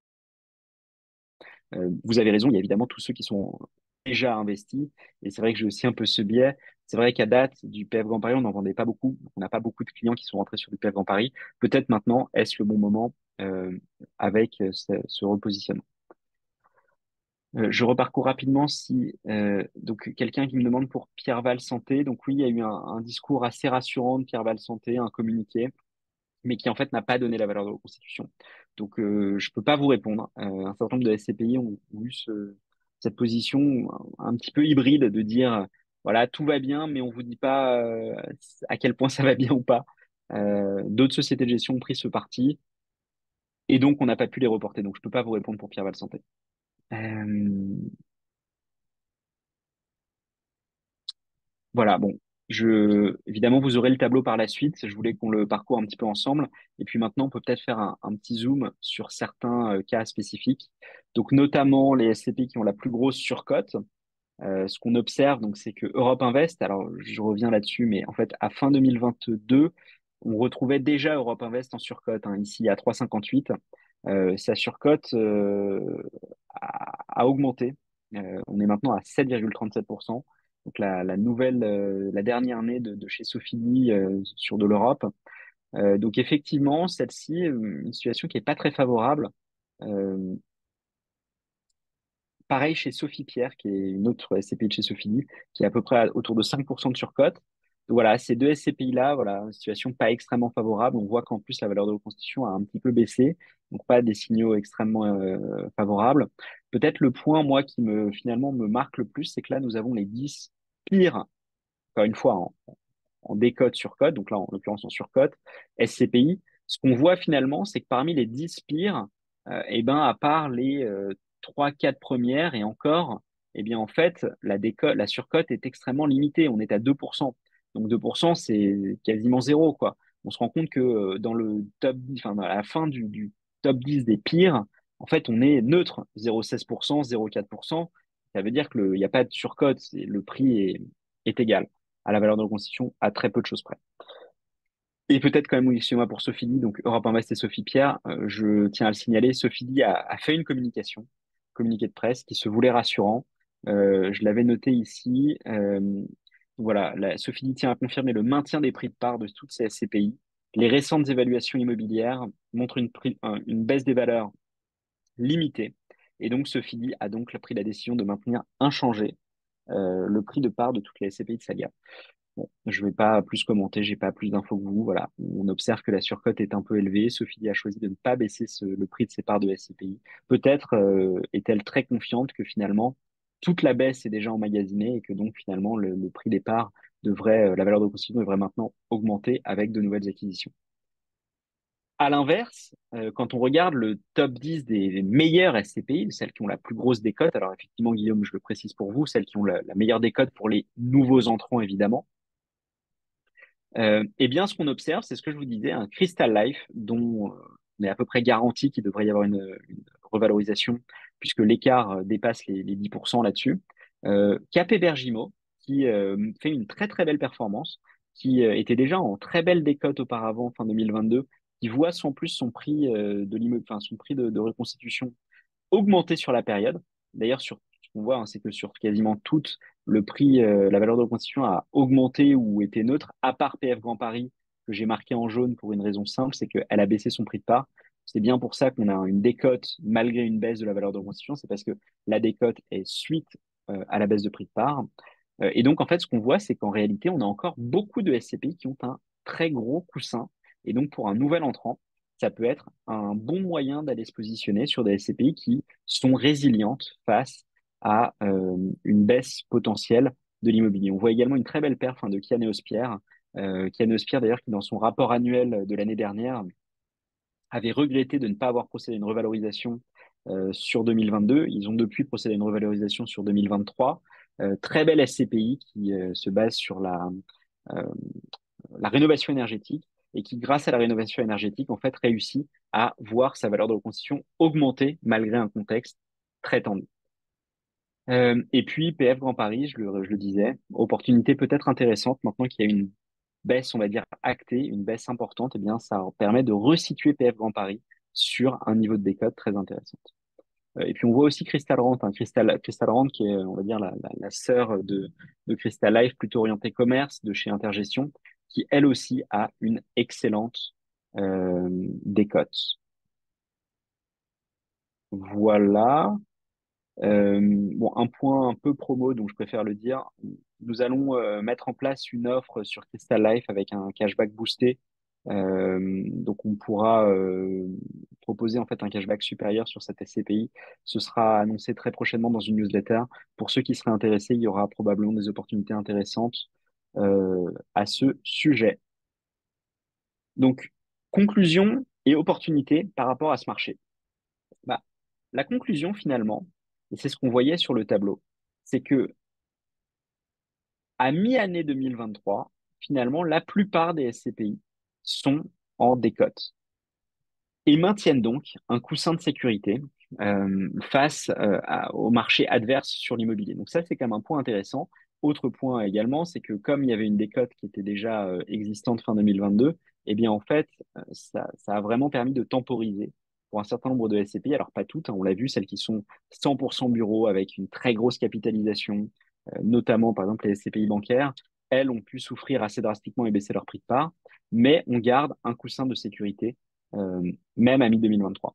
Euh, vous avez raison, il y a évidemment tous ceux qui sont déjà investis. Et c'est vrai que j'ai aussi un peu ce biais. C'est vrai qu'à date du PF Grand Paris, on n'en vendait pas beaucoup. On n'a pas beaucoup de clients qui sont rentrés sur du PF Grand Paris. Peut-être maintenant, est-ce le bon moment euh, avec ce repositionnement? Euh, je reparcours rapidement si euh, donc quelqu'un qui me demande pour Pierre Val Santé. Donc oui, il y a eu un, discours assez rassurant de Pierre Val Santé, un communiqué, mais qui en fait n'a pas donné la valeur de reconstitution. Donc euh, je peux pas vous répondre. Euh, un certain nombre de SCPI ont, eu ce, cette position un, petit peu hybride de dire voilà tout va bien, mais on vous dit pas à quel point ça va bien ou pas. D'autres sociétés de gestion ont pris ce parti et donc on n'a pas pu les reporter. Donc je peux pas vous répondre pour Pierre Val Santé. Euh, voilà, bon, évidemment, vous aurez le tableau par la suite. Je voulais qu'on le parcourt un petit peu ensemble. Et puis maintenant, on peut peut-être faire un, petit zoom sur certains euh, cas spécifiques. Donc, notamment les SCP qui ont la plus grosse surcote. Euh, ce qu'on observe, donc, c'est que Europe Invest, alors je reviens là-dessus, mais en fait, à fin 2022, on retrouvait déjà Europe Invest en surcote, hein, ici à 3,58. Euh, sa surcote euh, a, augmenté. Euh, on est maintenant à 7,37%. Donc la, nouvelle, la dernière année de, chez Sophie sur de l'Europe. donc effectivement, celle-ci, une situation qui est pas très favorable. Pareil chez Sophie Pierre, qui est une autre SCPI de chez Sophie, qui est à peu près autour de 5% de surcote voilà, ces deux SCPI-là, voilà, situation pas extrêmement favorable. On voit qu'en plus, la valeur de reconstitution a un petit peu baissé, donc pas des signaux extrêmement euh, favorables. Peut-être le point, moi, qui me finalement me marque le plus, c'est que là, nous avons les 10 pires, encore une fois, en, en décode sur code, donc là, en l'occurrence, en surcode, SCPI. Ce qu'on voit finalement, c'est que parmi les 10 pires, euh, eh ben, à part les euh, 3-4 premières et encore, eh bien, en fait, la, décote, la surcote est extrêmement limitée. On est à 2%. Donc 2%, c'est quasiment zéro, quoi. On se rend compte que euh, dans le top 10, enfin, à la fin du, top 10 des pires, en fait, on est neutre, 0,16%, 0,4%. Ça veut dire qu'il n'y a pas de surcote, le prix est, égal à la valeur de reconstitution à très peu de choses près. Et peut-être quand même, oui, moi pour Sophie donc Europe Invest et Sophie Pierre, euh, je tiens à le signaler, Sophie a, fait une communication, communiqué de presse qui se voulait rassurant. Euh, je l'avais noté ici. Voilà, la, Sophie tient à confirmer le maintien des prix de part de toutes ces SCPI. Les récentes évaluations immobilières montrent une, une baisse des valeurs limitée. Et donc, Sophie a donc pris la décision de maintenir inchangé le prix de part de toutes les SCPI de Saga. Bon, je ne vais pas plus commenter, j'ai pas plus d'infos que vous. Voilà, on observe que la surcote est un peu élevée. Sophie a choisi de ne pas baisser le prix de ses parts de SCPI. Peut-être est-elle très confiante que finalement toute la baisse est déjà emmagasinée et que donc finalement le, prix des parts devrait, la valeur de reconstitution devrait maintenant augmenter avec de nouvelles acquisitions. À l'inverse, euh, quand on regarde le top 10 des meilleures SCPI, celles qui ont la plus grosse décote, alors effectivement, Guillaume, je le précise pour vous, celles qui ont la, meilleure décote pour les nouveaux entrants, évidemment, euh, eh bien, ce qu'on observe, c'est ce que je vous disais, un Crystal Life dont euh, on est à peu près garanti qu'il devrait y avoir une, revalorisation puisque l'écart dépasse les, 10% là-dessus. Euh, Capé Bergimo, qui fait une très très belle performance, qui était déjà en très belle décote auparavant, fin 2022, qui voit en plus son prix euh, de l'immeuble, enfin son prix de, reconstitution augmenter sur la période. D'ailleurs, ce qu'on voit, hein, c'est que sur quasiment toutes, le prix, euh, la valeur de reconstitution a augmenté ou été neutre, à part PF Grand Paris que j'ai marqué en jaune pour une raison simple, c'est qu'elle a baissé son prix de part. C'est bien pour ça qu'on a une décote malgré une baisse de la valeur de reconstitution, c'est parce que la décote est suite euh, à la baisse de prix de part. et donc, en fait, ce qu'on voit, c'est qu'en réalité, on a encore beaucoup de SCPI qui ont un très gros coussin et donc, pour un nouvel entrant, ça peut être un bon moyen d'aller se positionner sur des SCPI qui sont résilientes face à euh, une baisse potentielle de l'immobilier. On voit également une très belle perf hein, de Kianeos Pierre, euh, Pierre d'ailleurs qui dans son rapport annuel de l'année dernière avait regretté de ne pas avoir procédé à une revalorisation euh, sur 2022. Ils ont depuis procédé à une revalorisation sur 2023. Euh, très belle SCPI qui se base sur la, la rénovation énergétique et qui, grâce à la rénovation énergétique, en fait, réussit à voir sa valeur de reconstitution augmenter malgré un contexte très tendu. Euh, et puis, PF Grand Paris, je le, je le disais, opportunité peut-être intéressante maintenant qu'il y a une baisse, on va dire, actée, une baisse importante, eh bien, ça permet de resituer PF Grand Paris sur un niveau de décote très intéressant. Euh, et puis, on voit aussi Crystal Rent, hein, Crystal, Crystal Rent qui est, on va dire, la, sœur de, de Crystal Life, plutôt orientée commerce, de chez Intergestion, qui elle aussi a une excellente euh, décote. Voilà. Euh, bon, un point un peu promo, donc je préfère le dire. Nous allons euh, mettre en place une offre sur Crystal Life avec un cashback boosté. donc on pourra proposer en fait un cashback supérieur sur cette SCPI. Ce sera annoncé très prochainement dans une newsletter. Pour ceux qui seraient intéressés, il y aura probablement des opportunités intéressantes euh, à ce sujet. Donc, conclusion et opportunité par rapport à ce marché. Bah, la conclusion, finalement, et c'est ce qu'on voyait sur le tableau, c'est que à mi-année 2023, finalement, la plupart des SCPI sont en décote et maintiennent donc un coussin de sécurité euh, face euh, au marché adverse sur l'immobilier. Donc ça, c'est quand même un point intéressant. Autre point également, c'est que comme il y avait une décote qui était déjà euh, existante fin 2022, eh bien en fait, ça, a vraiment permis de temporiser pour un certain nombre de SCPI. Alors pas toutes, hein, on l'a vu, celles qui sont 100% bureaux avec une très grosse capitalisation, notamment par exemple les SCPI bancaires, elles ont pu souffrir assez drastiquement et baisser leur prix de part, mais on garde un coussin de sécurité même à mi-2023.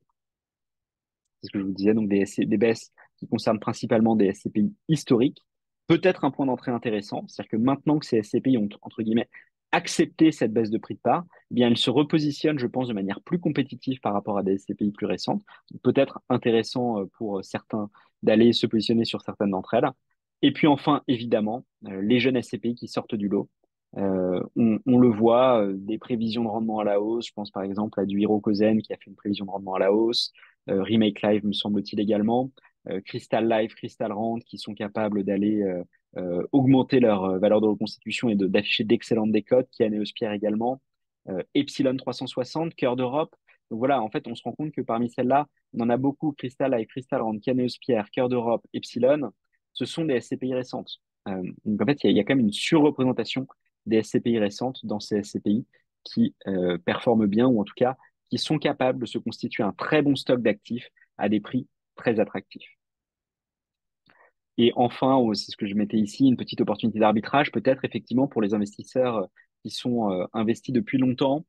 C'est ce que je vous disais, donc des, des baisses qui concernent principalement des SCPI historiques peut-être un point d'entrée intéressant. C'est-à-dire que maintenant que ces SCPI ont, entre guillemets, accepté cette baisse de prix de part, eh bien, elles se repositionnent, je pense, de manière plus compétitive par rapport à des SCPI plus récentes. Peut-être intéressant euh, pour certains d'aller se positionner sur certaines d'entre elles. Et puis enfin, évidemment, euh, les jeunes SCPI qui sortent du lot. Euh, on, le voit, des prévisions de rendement à la hausse. Je pense par exemple à du Hirokozen qui a fait une prévision de rendement à la hausse. Remake Live, me semble-t-il également. Euh, Crystal Life, Crystal Rand, qui sont capables d'aller euh, euh, augmenter leur valeur de reconstitution et d'afficher d'excellentes décotes, qui a également, Epsilon 360, Cœur d'Europe. Donc voilà, en fait, on se rend compte que parmi celles-là, on en a beaucoup, Crystal Life, Crystal Rand, Caneos Pierre, Cœur d'Europe, Epsilon, ce sont des SCPI récentes. donc en fait, il y, a quand même une surreprésentation des SCPI récentes dans ces SCPI qui performent bien ou en tout cas qui sont capables de se constituer un très bon stock d'actifs à des prix très attractif. Et enfin, c'est ce que je mettais ici, une petite opportunité d'arbitrage, peut-être effectivement pour les investisseurs euh, qui sont euh, investis depuis longtemps.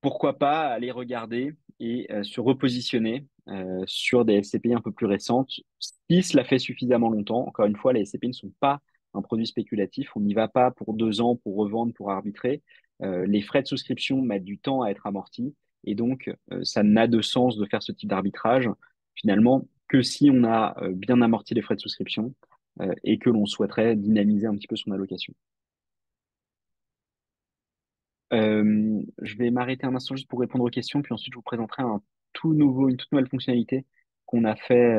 Pourquoi pas aller regarder et euh, se repositionner euh, sur des SCPI un peu plus récentes, si cela fait suffisamment longtemps. Encore une fois, les SCPI ne sont pas un produit spéculatif. On n'y va pas pour deux ans, pour revendre, pour arbitrer. Euh, les frais de souscription mettent du temps à être amortis. Et donc, euh, ça n'a de sens de faire ce type d'arbitrage, finalement, que si on a bien amorti les frais de souscription et que l'on souhaiterait dynamiser un petit peu son allocation. je vais m'arrêter un instant juste pour répondre aux questions, puis ensuite je vous présenterai un une toute nouvelle fonctionnalité qu'on a fait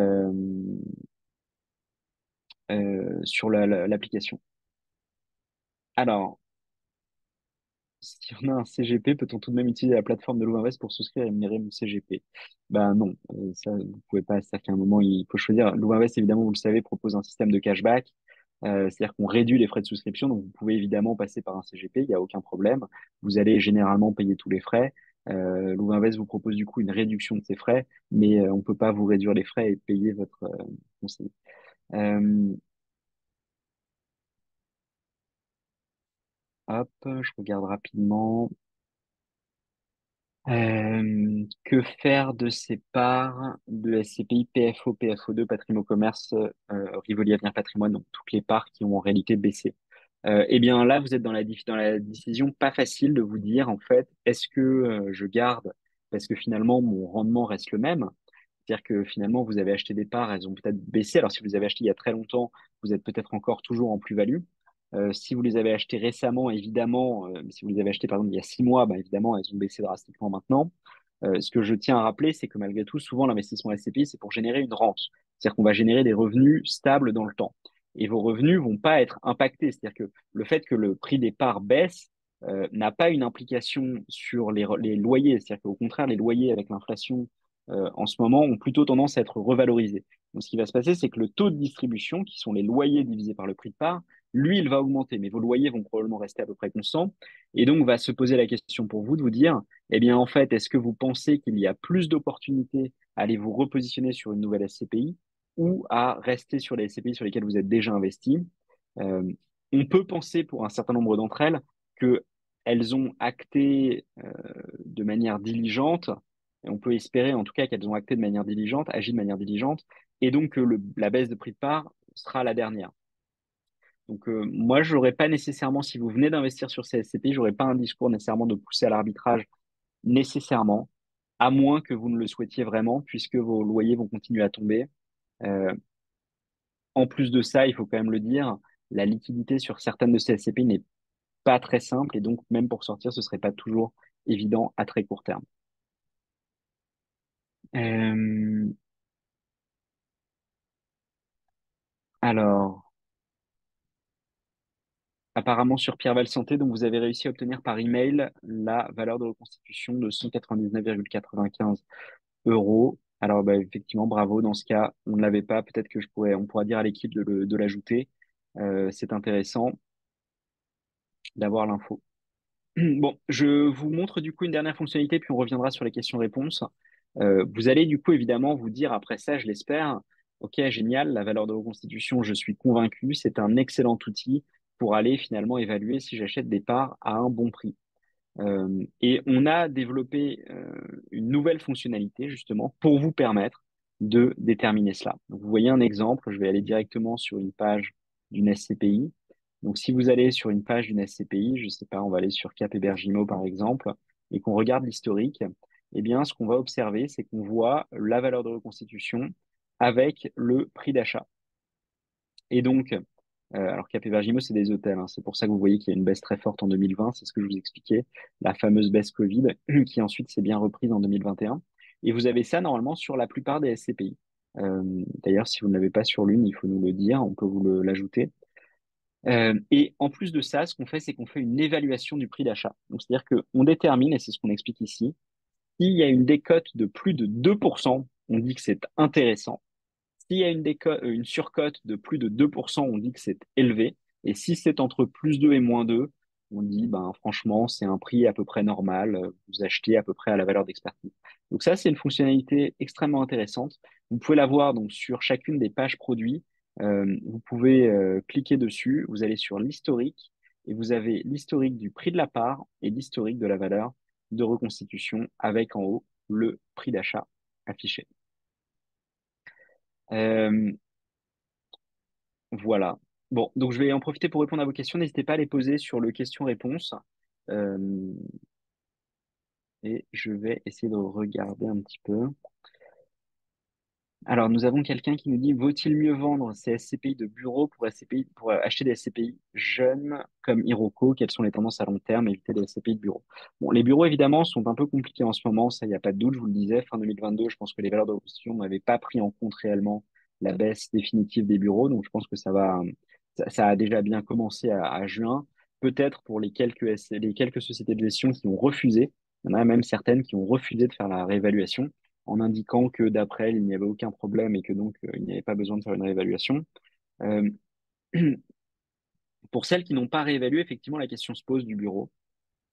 sur l'application. Alors, si on a un CGP, peut-on tout de même utiliser la plateforme de Louvainvest pour souscrire et rémunérer mon CGP? Ben non, euh, ça, vous pouvez pas. C'est-à-dire qu'à un moment, il faut choisir. Louvainvest, évidemment, vous le savez, propose un système de cashback. Euh, c'est-à-dire qu'on réduit les frais de souscription. Donc, vous pouvez évidemment passer par un CGP, il n'y a aucun problème. Vous allez généralement payer tous les frais. Euh, Louvainvest vous propose du coup une réduction de ces frais, mais euh, on ne peut pas vous réduire les frais et payer votre conseiller. Hop, je regarde rapidement. Euh, que faire de ces parts de SCPI, PFO, PFO2, Patrimoine Commerce, euh, Rivoli Avenir Patrimoine, donc toutes les parts qui ont en réalité baissé? Euh, eh bien là, vous êtes dans la, dans la décision pas facile de vous dire, en fait, est-ce que euh, je garde parce que finalement mon rendement reste le même? C'est-à-dire que finalement, vous avez acheté des parts, elles ont peut-être baissé. Alors, si vous avez achetées il y a très longtemps, vous êtes peut-être encore toujours en plus-value. Euh, si vous les avez achetées récemment, évidemment, euh, si vous les avez achetées par exemple il y a six mois, bah, évidemment, elles ont baissé drastiquement maintenant. Euh, ce que je tiens à rappeler, c'est que malgré tout, souvent l'investissement SCPI, c'est pour générer une rente. C'est-à-dire qu'on va générer des revenus stables dans le temps. Et vos revenus vont pas être impactés. C'est-à-dire que le fait que le prix des parts baisse n'a pas une implication sur les, loyers. C'est-à-dire qu'au contraire, les loyers avec l'inflation en ce moment ont plutôt tendance à être revalorisés. Donc, ce qui va se passer, c'est que le taux de distribution, qui sont les loyers divisés par le prix de part, lui, il va augmenter, mais vos loyers vont probablement rester à peu près constants. Et donc, va se poser la question pour vous de vous dire, eh bien, en fait, est-ce que vous pensez qu'il y a plus d'opportunités à aller vous repositionner sur une nouvelle SCPI ou à rester sur les SCPI sur lesquelles vous êtes déjà investi euh, On peut penser pour un certain nombre d'entre elles qu'elles ont acté euh, de manière diligente, et on peut espérer en tout cas qu'elles ont acté de manière diligente, agi de manière diligente, et donc que la baisse de prix de part sera la dernière. Donc euh, moi, je n'aurais pas nécessairement, si vous venez d'investir sur ces SCPI, n'aurais pas un discours nécessairement de pousser à l'arbitrage nécessairement, à moins que vous ne le souhaitiez vraiment, puisque vos loyers vont continuer à tomber. Euh, en plus de ça, il faut quand même le dire, la liquidité sur certaines de ces SCPI n'est pas très simple, et donc même pour sortir, ce ne serait pas toujours évident à très court terme. Euh, alors, apparemment sur Pierre Santé, donc vous avez réussi à obtenir par email la valeur de reconstitution de 199,95 euros. Alors bah, effectivement, bravo. Dans ce cas, on ne l'avait pas. Peut-être que je pourrais, on pourra dire à l'équipe de, l'ajouter. Euh, c'est intéressant d'avoir l'info. Bon, je vous montre du coup une dernière fonctionnalité, puis on reviendra sur les questions-réponses. Euh, vous allez du coup évidemment vous dire après ça, je l'espère, ok, génial, la valeur de reconstitution, je suis convaincu, c'est un excellent outil pour aller finalement évaluer si j'achète des parts à un bon prix. Euh, et on a développé euh, une nouvelle fonctionnalité justement pour vous permettre de déterminer cela. Vous voyez un exemple, je vais aller directement sur une page d'une SCPI. Donc si vous allez sur une page d'une SCPI, je ne sais pas, on va aller sur Cap Hébergimo par exemple, et qu'on regarde l'historique, eh bien ce qu'on va observer, c'est qu'on voit la valeur de reconstitution avec le prix d'achat. Et donc, euh, alors Cap Vergimo, c'est des hôtels. Hein. C'est pour ça que vous voyez qu'il y a une baisse très forte en 2020. C'est ce que je vous expliquais, la fameuse baisse Covid, qui ensuite s'est bien reprise en 2021. Et vous avez ça normalement sur la plupart des SCPI. Euh, d'ailleurs, si vous ne l'avez pas sur l'une, il faut nous le dire, on peut vous l'ajouter. Euh, et en plus de ça, ce qu'on fait, c'est qu'on fait une évaluation du prix d'achat. Donc, c'est-à-dire qu'on détermine, et c'est ce qu'on explique ici, s'il y a une décote de plus de 2%, on dit que c'est intéressant. S'il y a une, euh, une surcote de plus de 2%, on dit que c'est élevé. Et si c'est entre plus 2 et moins 2, on dit, ben, franchement, c'est un prix à peu près normal. Vous achetez à peu près à la valeur d'expertise. Donc ça, c'est une fonctionnalité extrêmement intéressante. Vous pouvez la voir donc, sur chacune des pages produits. Euh, vous pouvez euh, cliquer dessus. Vous allez sur l'historique et vous avez l'historique du prix de la part et l'historique de la valeur de reconstitution avec en haut le prix d'achat affiché. Euh, voilà. Bon, donc je vais en profiter pour répondre à vos questions. N'hésitez pas à les poser sur le question-réponse. Euh, et je vais essayer de regarder un petit peu. Alors, nous avons quelqu'un qui nous dit, vaut-il mieux vendre ces SCPI de bureau pour, pour acheter des SCPI jeunes comme Hiroko? Quelles sont les tendances à long terme? Éviter des SCPI de bureau. Bon, les bureaux, évidemment, sont un peu compliqués en ce moment. Ça, il n'y a pas de doute. Je vous le disais, fin 2022, je pense que les valeurs de n'avaient pas pris en compte réellement la baisse définitive des bureaux. Donc, je pense que ça va, a déjà bien commencé à, à juin. Peut-être pour les quelques, les quelques sociétés de gestion qui ont refusé. Il y en a même certaines qui ont refusé de faire la réévaluation en indiquant que d'après elle, il n'y avait aucun problème et que donc euh, il n'y avait pas besoin de faire une réévaluation. Euh, pour celles qui n'ont pas réévalué, effectivement, la question se pose du bureau.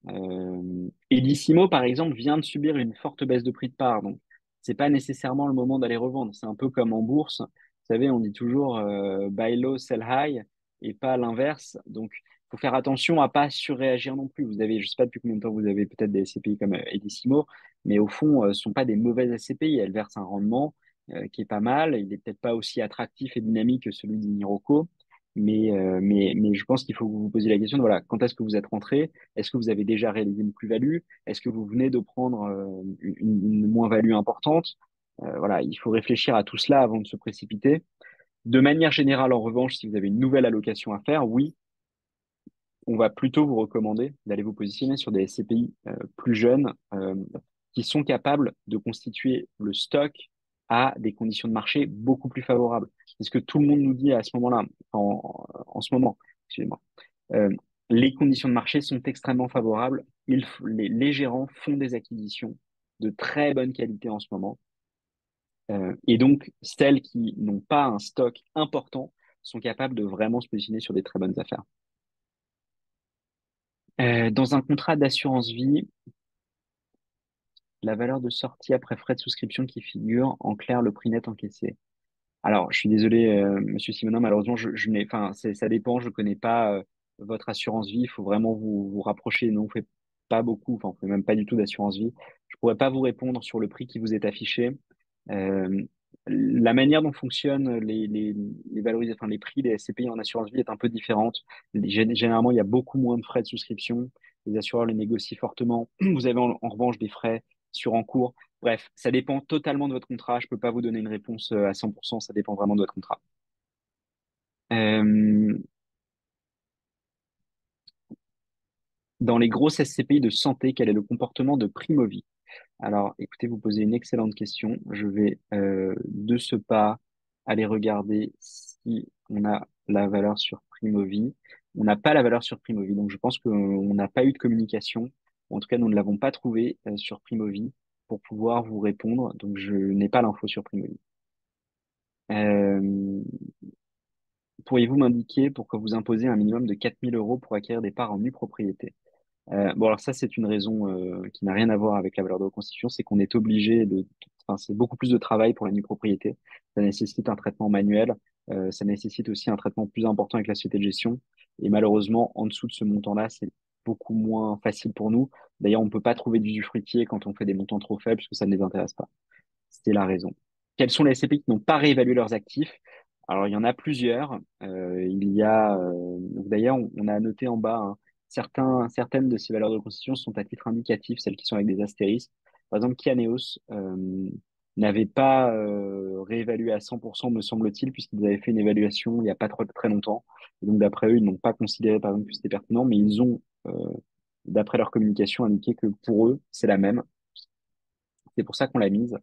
Euh, Edissimo, par exemple, vient de subir une forte baisse de prix de part, donc c'est pas nécessairement le moment d'aller revendre. C'est un peu comme en bourse. Vous savez, on dit toujours euh, buy low, sell high, et pas l'inverse. Donc, faut faire attention à pas surréagir non plus. Vous avez, je sais pas depuis combien de temps vous avez peut-être des SCPI comme euh, Edissimo, mais au fond, euh, ce sont pas des mauvaises SCPI. Elles versent un rendement euh, qui est pas mal. Il est peut-être pas aussi attractif et dynamique que celui d'Iniroko, mais, euh, mais, mais je pense qu'il faut que vous vous posiez la question de voilà, quand est-ce que vous êtes rentré? Est-ce que vous avez déjà réalisé une plus-value? Est-ce que vous venez de prendre euh, une, une moins-value importante? Voilà, il faut réfléchir à tout cela avant de se précipiter. De manière générale, en revanche, si vous avez une nouvelle allocation à faire, oui, on va plutôt vous recommander d'aller vous positionner sur des SCPI euh, plus jeunes euh, qui sont capables de constituer le stock à des conditions de marché beaucoup plus favorables. C'est ce que tout le monde nous dit à ce moment-là, en, ce moment, excusez-moi. Euh, les conditions de marché sont extrêmement favorables. Les, gérants font des acquisitions de très bonne qualité en ce moment. Et donc, celles qui n'ont pas un stock important sont capables de vraiment se positionner sur des très bonnes affaires. Euh, dans un contrat d'assurance vie, la valeur de sortie après frais de souscription qui figure en clair le prix net encaissé. Alors, je suis désolé, euh, Monsieur Simonin, malheureusement, je, je n'ai, enfin, ça dépend. Je connais pas euh, votre assurance vie. Il faut vraiment vous, vous rapprocher. Nous, on fait pas beaucoup. Enfin, on fait même pas du tout d'assurance vie. Je pourrais pas vous répondre sur le prix qui vous est affiché. Euh, la manière dont fonctionnent les, les, les les prix des SCPI en assurance vie est un peu différente. Gén- Généralement, il y a beaucoup moins de frais de souscription. Les assureurs les négocient fortement. Vous avez en, en revanche des frais sur encours. Bref, ça dépend totalement de votre contrat. Je peux pas vous donner une réponse euh, à 100%. Ça dépend vraiment de votre contrat. Euh, dans les grosses SCPI de santé, quel est le comportement de Primovi? Alors, écoutez, vous posez une excellente question. Je vais euh, de ce pas aller regarder si on a la valeur sur Primovi. On n'a pas la valeur sur Primovi, donc je pense qu'on n'a pas eu de communication. En tout cas, nous ne l'avons pas trouvé euh, sur Primovi pour pouvoir vous répondre. Donc, je n'ai pas l'info sur Primovi. Euh, pourriez-vous m'indiquer pourquoi vous imposez un minimum de 4000 euros pour acquérir des parts en nue propriété? Euh, bon, alors ça, c'est une raison euh, qui n'a rien à voir avec la valeur de reconstitution, c'est qu'on est obligé de, enfin, c'est beaucoup plus de travail pour la nue propriété. Ça nécessite un traitement manuel, euh, ça nécessite aussi un traitement plus important avec la société de gestion. Et malheureusement, en dessous de ce montant-là, c'est beaucoup moins facile pour nous. D'ailleurs, on ne peut pas trouver d'usufruitier quand on fait des montants trop faibles, parce que ça ne les intéresse pas. C'était la raison. Quels sont les SCPI qui n'ont pas réévalué leurs actifs? Alors, il y en a plusieurs. Euh, il y a, euh, d'ailleurs, on, on a noté en bas, hein, certaines de ces valeurs de reconstitution sont à titre indicatif, celles qui sont avec des astérisques. Par exemple, Kianeos euh, n'avait pas euh, réévalué à 100%, me semble-t-il, puisqu'ils avaient fait une évaluation il n'y a pas très longtemps. Donc, d'après eux, ils n'ont pas considéré, par exemple, que c'était pertinent, mais ils ont, euh, d'après leur communication, indiqué que pour eux, c'est la même. C'est pour ça qu'on l'a mise.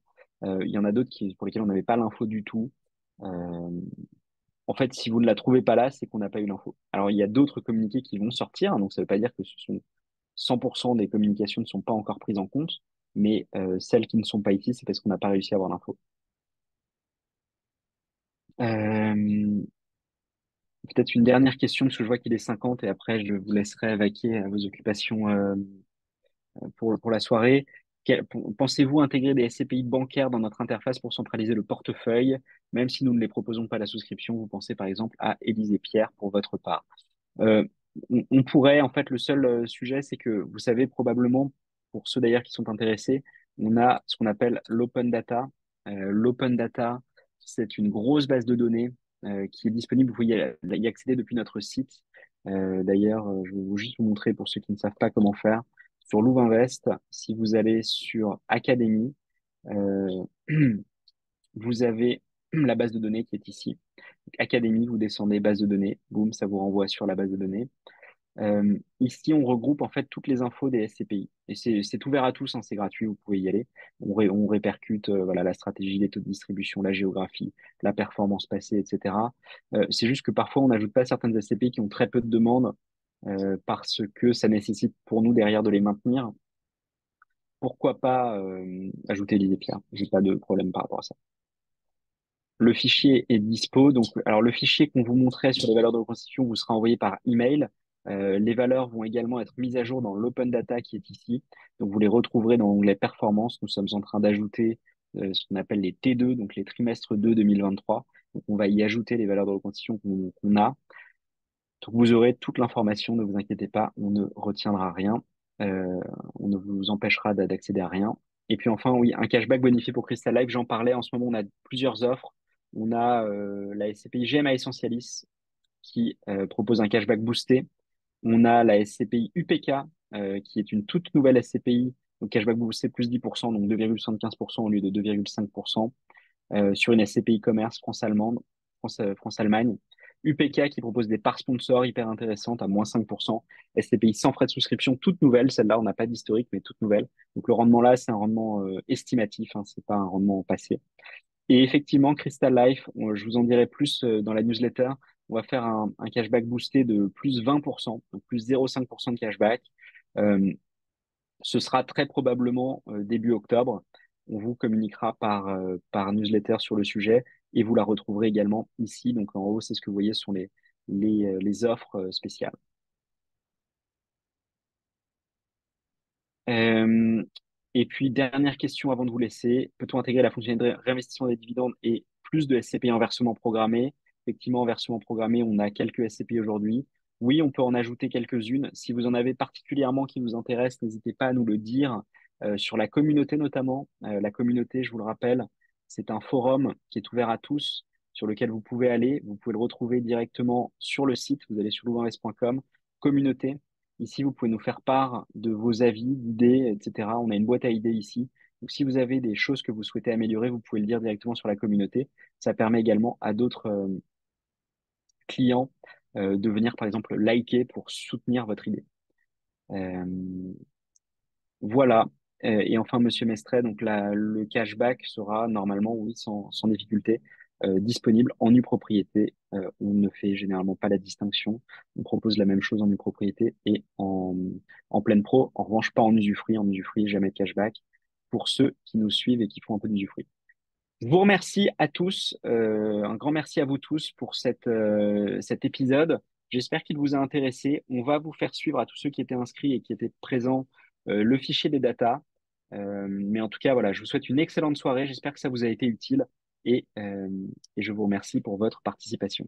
Il y en a d'autres pour lesquels on n'avait pas l'info du tout. En fait, si vous ne la trouvez pas là, c'est qu'on n'a pas eu l'info. Alors, il y a d'autres communiqués qui vont sortir, hein, donc ça ne veut pas dire que ce sont 100% des communications ne sont pas encore prises en compte, mais euh, celles qui ne sont pas ici, c'est parce qu'on n'a pas réussi à avoir l'info. Euh, peut-être une dernière question, parce que je vois qu'il est 50 et après je vous laisserai vaquer à vos occupations euh, pour la soirée. Pensez-vous intégrer des SCPI bancaires dans notre interface pour centraliser le portefeuille, même si nous ne les proposons pas à la souscription? Vous pensez par exemple à Élise Pierre pour votre part. Euh, on, pourrait, en fait, le seul euh, sujet, c'est que vous savez probablement, pour ceux d'ailleurs qui sont intéressés, on a ce qu'on appelle l'open data. Euh, l'open data, c'est une grosse base de données qui est disponible. Vous pouvez y accéder depuis notre site. D'ailleurs, je vais juste vous montrer pour ceux qui ne savent pas comment faire. Sur Louvinvest, si vous allez sur Académie, vous avez la base de données qui est ici. Académie, vous descendez base de données, boum, ça vous renvoie sur la base de données. Euh, ici, on regroupe en fait toutes les infos des SCPI. Et c'est ouvert à tous, hein, c'est gratuit, vous pouvez y aller. On, répercute euh, voilà, la stratégie, les taux de distribution, la géographie, la performance passée, etc. Euh, c'est juste que parfois, on n'ajoute pas certaines SCPI qui ont très peu de demandes euh, parce que ça nécessite pour nous derrière de les maintenir. Pourquoi pas euh, ajouter l'idée Pierre J'ai pas de problème par rapport à ça. Le fichier est dispo. Donc, alors le fichier qu'on vous montrait sur les valeurs de reconstitution vous sera envoyé par email. Euh, les valeurs vont également être mises à jour dans l'open data qui est ici. Donc, vous les retrouverez dans l'onglet performance. Nous sommes en train d'ajouter euh, ce qu'on appelle les T2, donc les trimestres 2 2023. Donc, on va y ajouter les valeurs de reconstitution qu'on a. Donc, vous aurez toute l'information, ne vous inquiétez pas, on ne retiendra rien. Euh, on ne vous empêchera d'accéder à rien. Et puis enfin, oui, un cashback bonifié pour Crystal Life, j'en parlais. En ce moment, on a plusieurs offres. On a euh, la SCPI GMA Essentialis qui euh, propose un cashback boosté. On a la SCPI UPK qui est une toute nouvelle SCPI, donc cashback boosté plus 10%, donc 2,75% au lieu de 2,5%, sur une SCPI commerce France-Allemande, France-Allemagne. UPK qui propose des parts sponsors hyper intéressantes à moins 5%. SCPI sans frais de souscription, toute nouvelle. Celle-là, on n'a pas d'historique, mais toute nouvelle. Donc le rendement là, c'est un rendement estimatif, hein, c'est pas un rendement passé. Et effectivement, Crystal Life, je vous en dirai plus euh, dans la newsletter. On va faire un, cashback boosté de plus 20%, donc plus 0,5% de cashback. Euh, ce sera très probablement euh, début octobre. On vous communiquera par, par newsletter sur le sujet et vous la retrouverez également ici. Donc en haut, c'est ce que vous voyez, ce sont les, les, les offres spéciales. Euh, et puis, dernière question avant de vous laisser. Peut-on intégrer la fonctionnalité de réinvestissement des dividendes et plus de SCPI en versement programmé? Effectivement, en versement programmé, on a quelques SCPI aujourd'hui. Oui, on peut en ajouter quelques-unes. Si vous en avez particulièrement qui vous intéressent, n'hésitez pas à nous le dire. Euh, sur la communauté notamment. Euh, la communauté, je vous le rappelle, c'est un forum qui est ouvert à tous, sur lequel vous pouvez aller. Vous pouvez le retrouver directement sur le site. Vous allez sur louvainvest.com, communauté. Ici, vous pouvez nous faire part de vos avis, d'idées, etc. On a une boîte à idées ici. Donc, si vous avez des choses que vous souhaitez améliorer, vous pouvez le dire directement sur la communauté. Ça permet également à d'autres euh, clients de venir, par exemple, liker pour soutenir votre idée. Voilà. Et enfin, Monsieur Mestret, donc le cashback sera normalement, oui, sans, sans difficulté, euh, disponible en nue propriété. Euh, on ne fait généralement pas la distinction. On propose la même chose en nue propriété et en, en pleine pro. En revanche, pas en usufruit. En usufruit, jamais de cashback pour ceux qui nous suivent et qui font un peu d'usufruit. Je vous remercie à tous. Euh, un grand merci à vous tous pour cet épisode. J'espère qu'il vous a intéressé. On va vous faire suivre à tous ceux qui étaient inscrits et qui étaient présents le fichier des datas. Mais en tout cas, voilà, je vous souhaite une excellente soirée. J'espère que ça vous a été utile. Euh, et, je vous remercie pour votre participation.